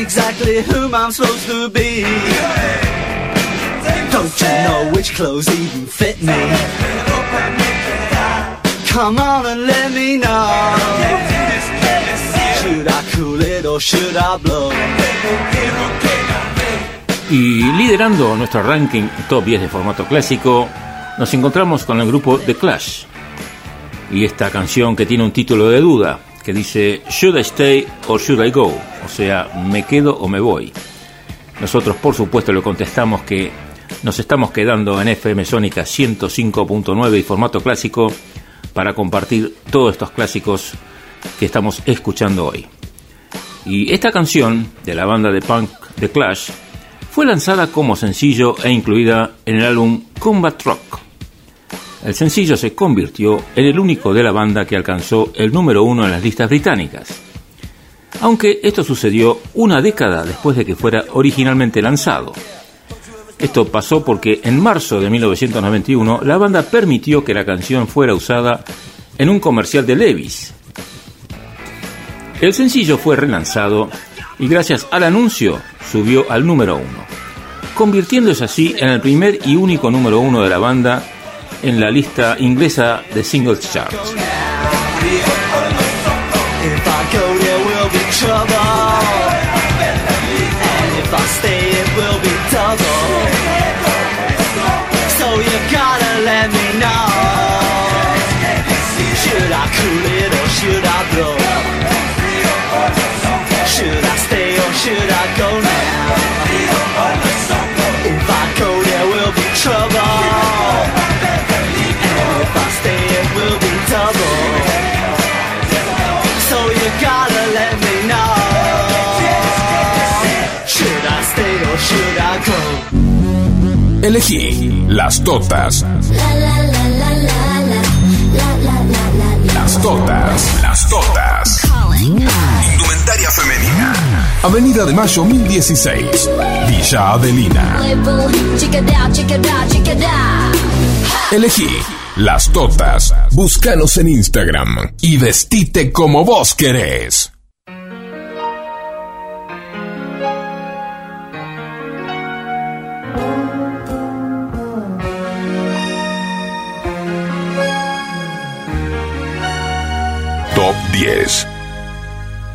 Exactly whom I'm supposed to be. Don't you know which clothes even fit me? Come on and let me know. Should I cool it or should I blow?
Y liderando nuestro ranking top 10 de formato clásico, nos encontramos con el grupo The Clash. Y esta canción que tiene un título de duda, que dice Should I stay or should I go? O sea, ¿me quedo o me voy? Nosotros por supuesto le contestamos que nos estamos quedando en FM Sónica 105.9 y formato clásico para compartir todos estos clásicos que estamos escuchando hoy. Y esta canción de la banda de punk The Clash fue lanzada como sencillo e incluida en el álbum Combat Rock. El sencillo se convirtió en el único de la banda que alcanzó el número uno en las listas británicas. Aunque esto sucedió una década después de que fuera originalmente lanzado. Esto pasó porque en marzo de 1991 la banda permitió que la canción fuera usada en un comercial de Levis. El sencillo fue relanzado y gracias al anuncio subió al número uno, convirtiéndose así en el primer y único número uno de la banda en la lista inglesa de singles
know. Should I go now? Will be double. So you gotta let me know. Should I stay or should I go?
Elegí las totas. Las totas. Las totas. Indumentaria femenina. Avenida de Mayo 1016. Villa Adelina. Elegí las totas. Búscanos en Instagram y vestite como vos querés. Top 10.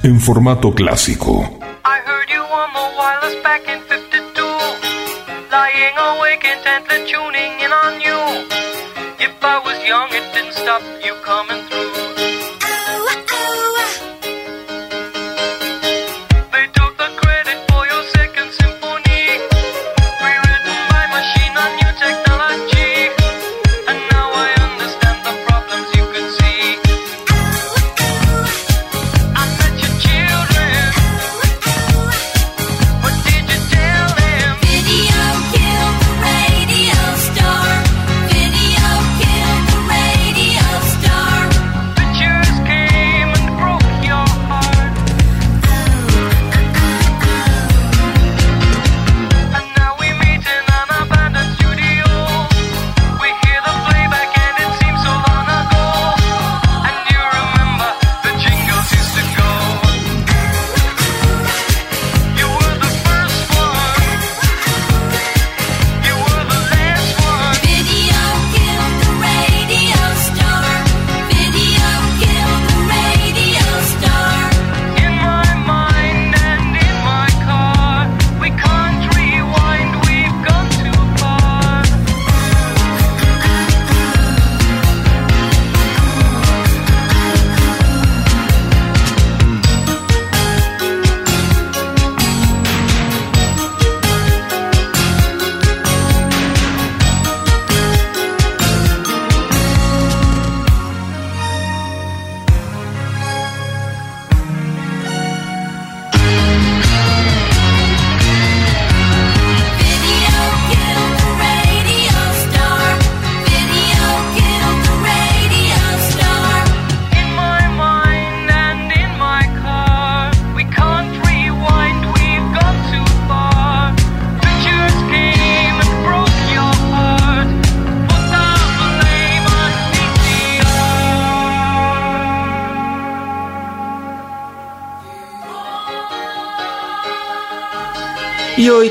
En formato clásico.
I heard you on the wireless back in 52. Lying awake intently tuning in on you. If I was young, it didn't stop you coming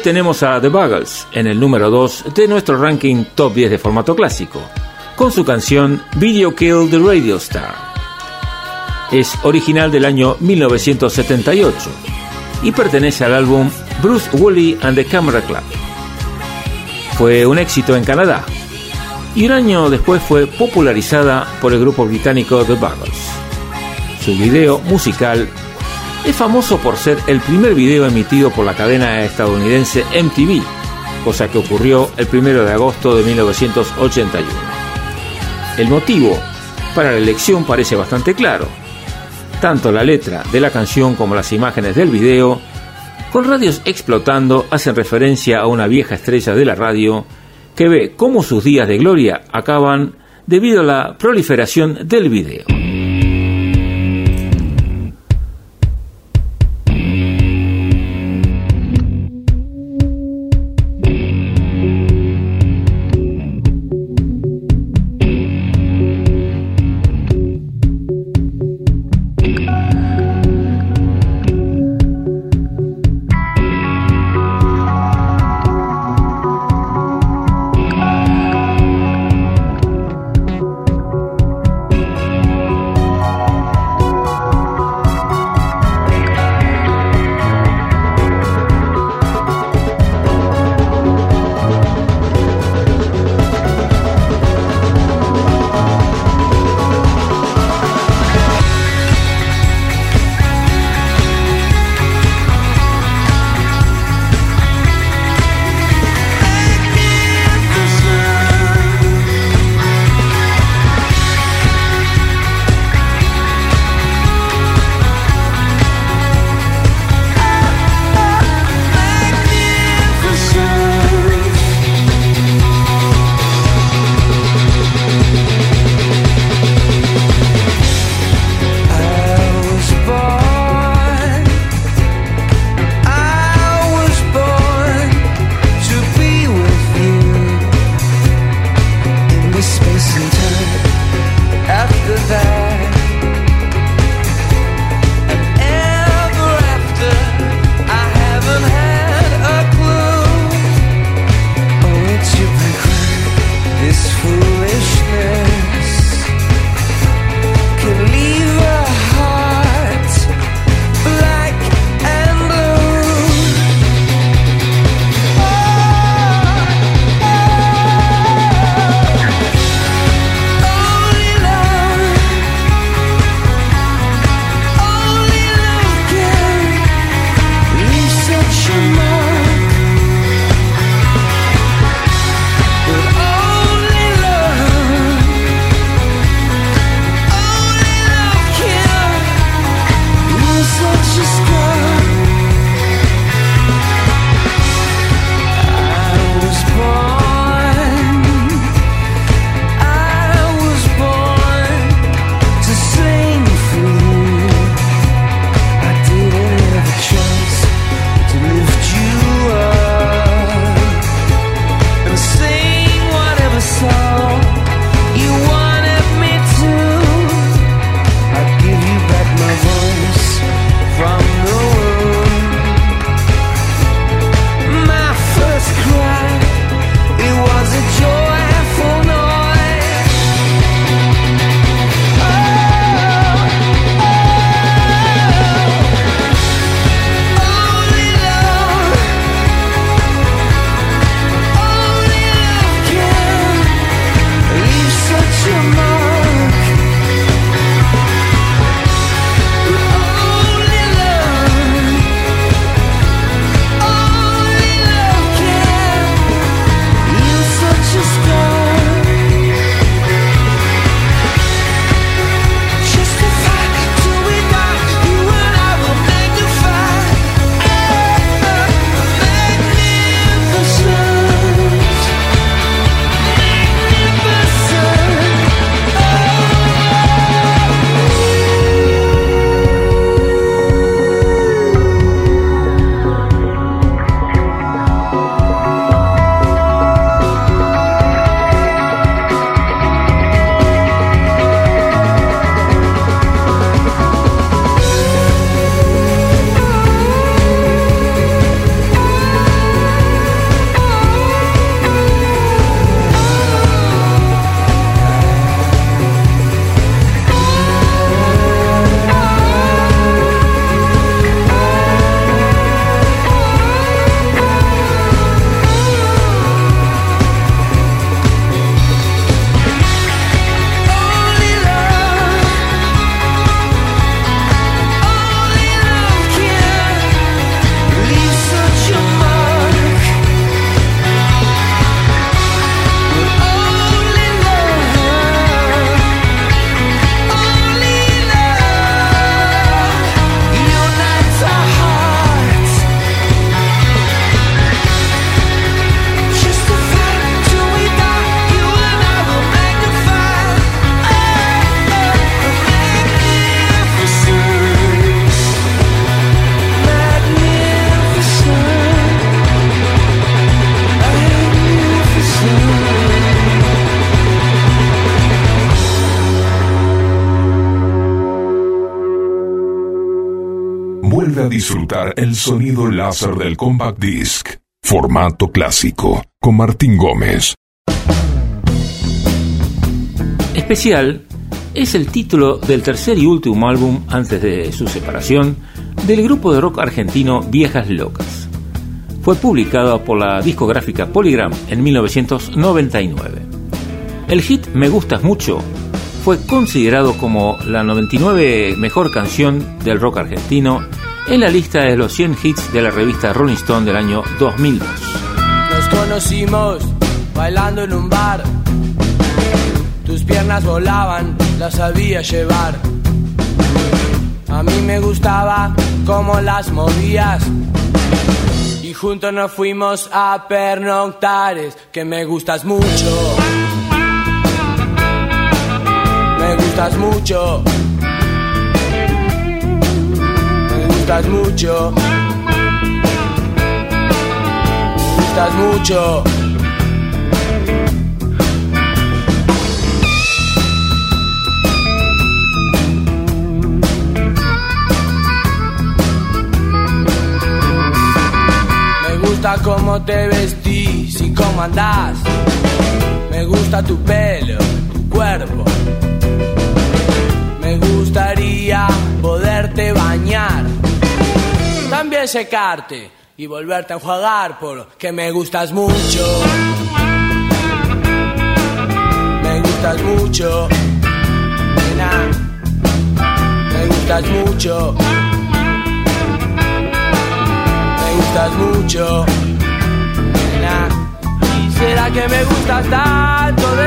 Tenemos a The Buggles en el número 2 de nuestro ranking top 10 de formato clásico, con su canción Video Kill the Radio Star. Es original del año 1978 y pertenece al álbum Bruce Woolley and the Camera Club. Fue un éxito en Canadá y un año después fue popularizada por el grupo británico The Buggles. Su video musical es famoso por ser el primer video emitido por la cadena estadounidense MTV, cosa que ocurrió el 1 de agosto de 1981. El motivo para la elección parece bastante claro. Tanto la letra de la canción como las imágenes del video, con radios explotando, hacen referencia a una vieja estrella de la radio que ve cómo sus días de gloria acaban debido a la proliferación del video.
Sonido láser del compact disc. Formato clásico, con Martín Gómez.
Especial es el título del tercer y último álbum antes de su separación del grupo de rock argentino Viejas Locas. Fue publicado por la discográfica Polygram en 1999. El hit Me Gustas Mucho fue considerado como la 99 mejor canción del rock argentino en la lista de los 100 hits de la revista Rolling Stone del año 2002.
Nos conocimos bailando en un bar. Tus piernas volaban, las sabía llevar. A mí me gustaba cómo las movías. Y juntos nos fuimos a pernoctares, que me gustas mucho. Me gustas mucho. Gustas mucho. Me gustas mucho. Me gusta cómo te vestís y cómo andás. Me gusta tu pelo, tu cuerpo. Me gustaría poderte bañar. También secarte y volverte a enjuagar porque me gustas mucho. Me gustas mucho. Nena. Me gustas mucho. Me gustas mucho. Nena. ¿Y será que me gustas tanto?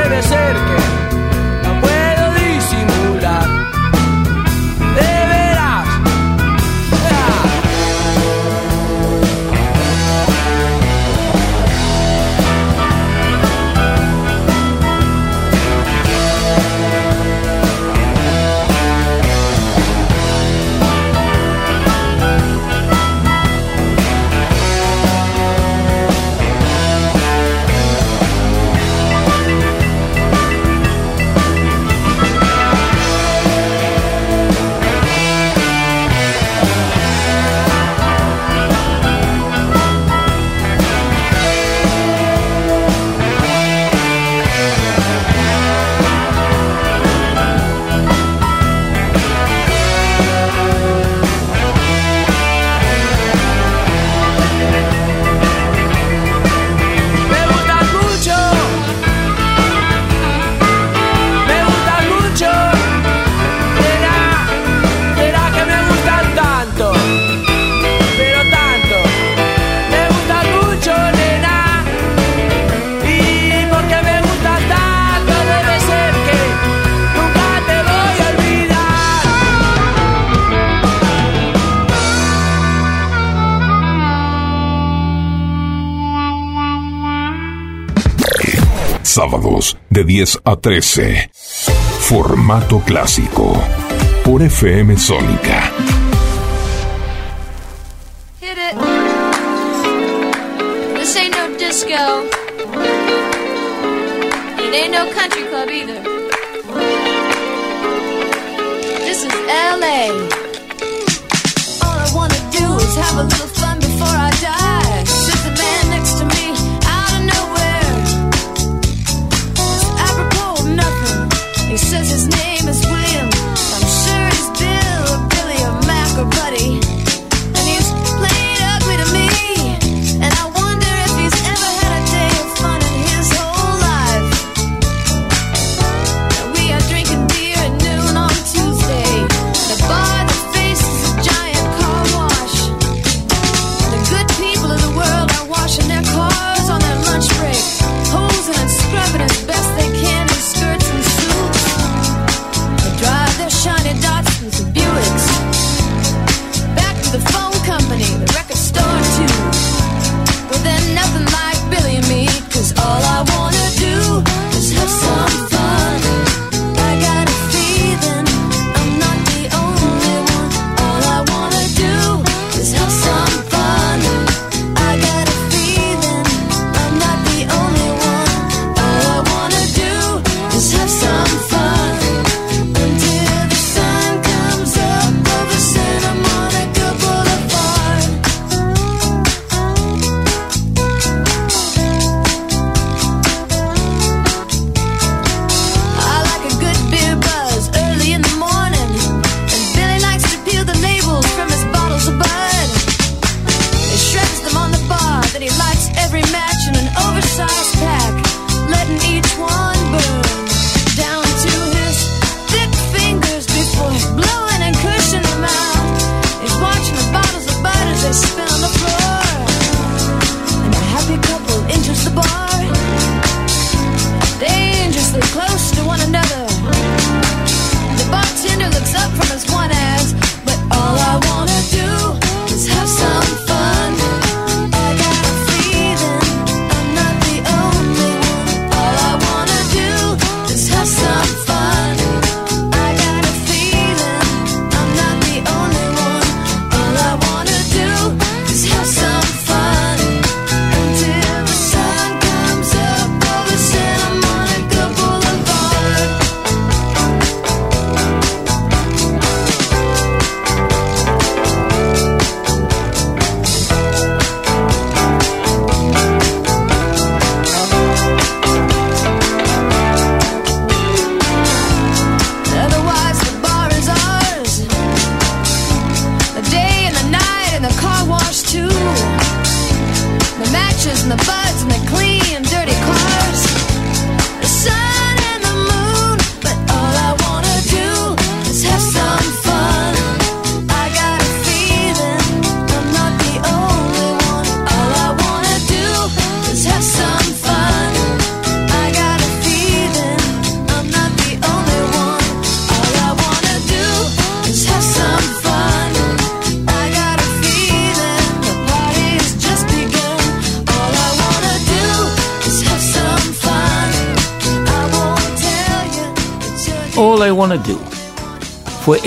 10 a 13. Formato clásico. Por FM Sónica.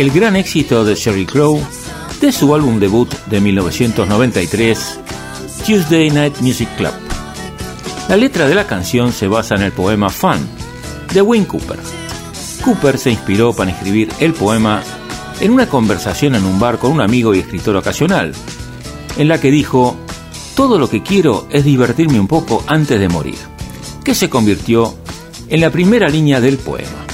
el gran éxito de Sheryl Crow de su álbum debut de 1993, Tuesday Night Music Club. La letra de la canción se basa en el poema Fun de Wayne Cooper. Cooper se inspiró para escribir el poema en una conversación en un bar con un amigo y escritor ocasional, en la que dijo, todo lo que quiero es divertirme un poco antes de morir, que se convirtió en la primera línea del poema.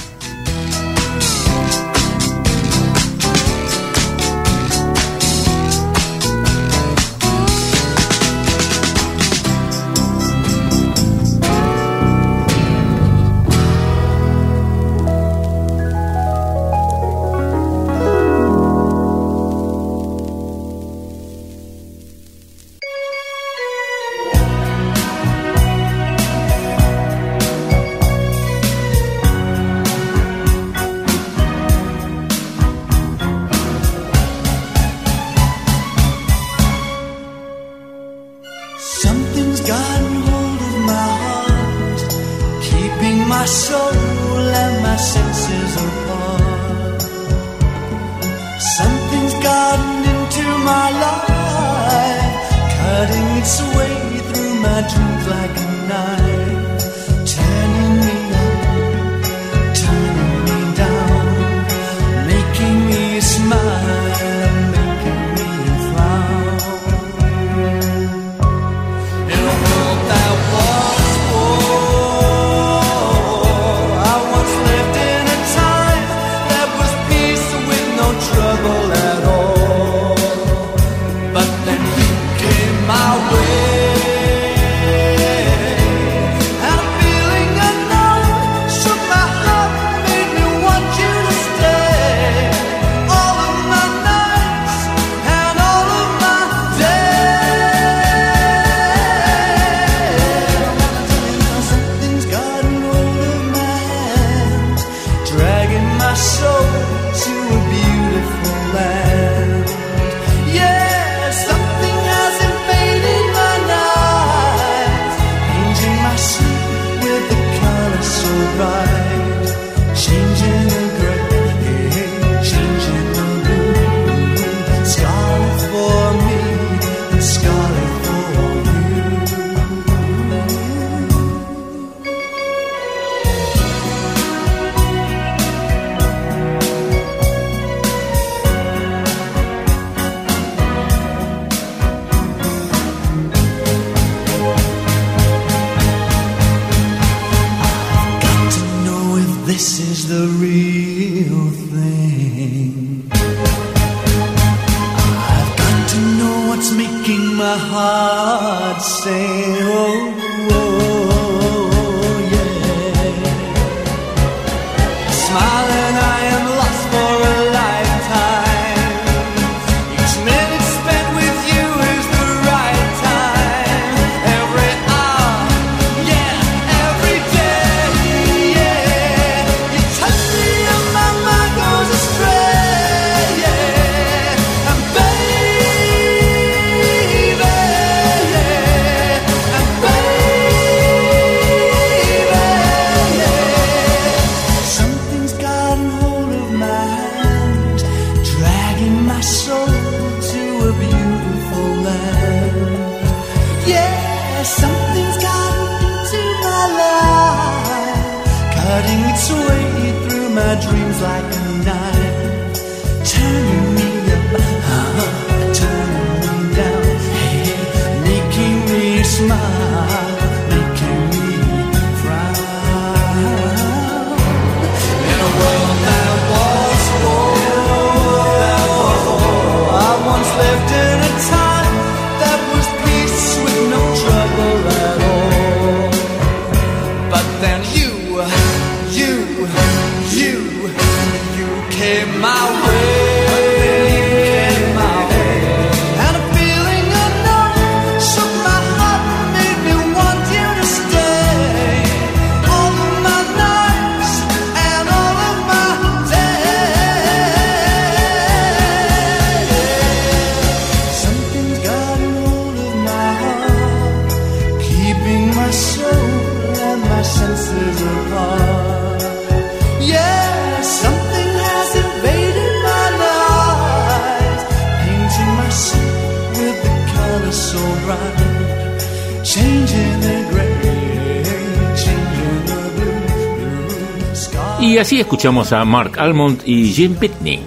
Escuchamos a Mark Almond y Jim Pitney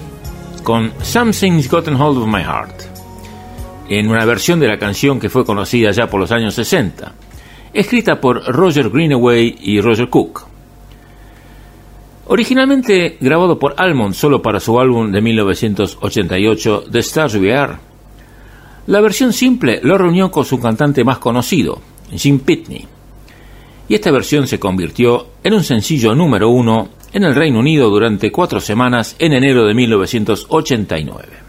con Something's Gotten Hold of My Heart, en una versión de la canción que fue conocida ya por los años 60, escrita por Roger Greenaway y Roger Cook. Originalmente grabado por Almond solo para su álbum de 1988 The Stars We Are, la versión simple lo reunió con su cantante más conocido, Jim Pitney, y esta versión se convirtió en un sencillo número uno en el Reino Unido durante cuatro semanas en enero de 1989.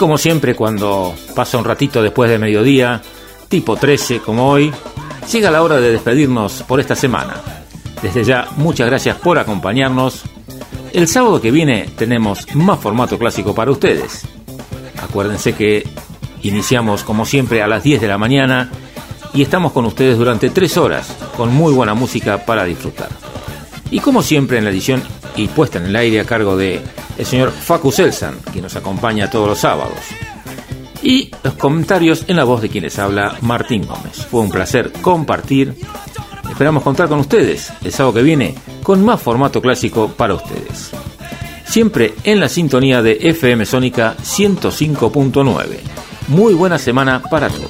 Como siempre, cuando pasa un ratito después de mediodía, tipo 13 como hoy, llega la hora de despedirnos por esta semana. Desde ya, muchas gracias por acompañarnos. El sábado que viene tenemos más formato clásico para ustedes. Acuérdense que iniciamos como siempre a las 10 de la mañana y estamos con ustedes durante 3 horas con muy buena música para disfrutar. Y como siempre en la edición y puesta en el aire a cargo de el señor Facu Selsan, que nos acompaña todos los sábados. Y los comentarios en la voz de quienes habla, Martín Gómez. Fue un placer compartir. Esperamos contar con ustedes el sábado que viene con más formato clásico para ustedes. Siempre en la sintonía de FM Sónica 105.9. Muy buena semana para todos.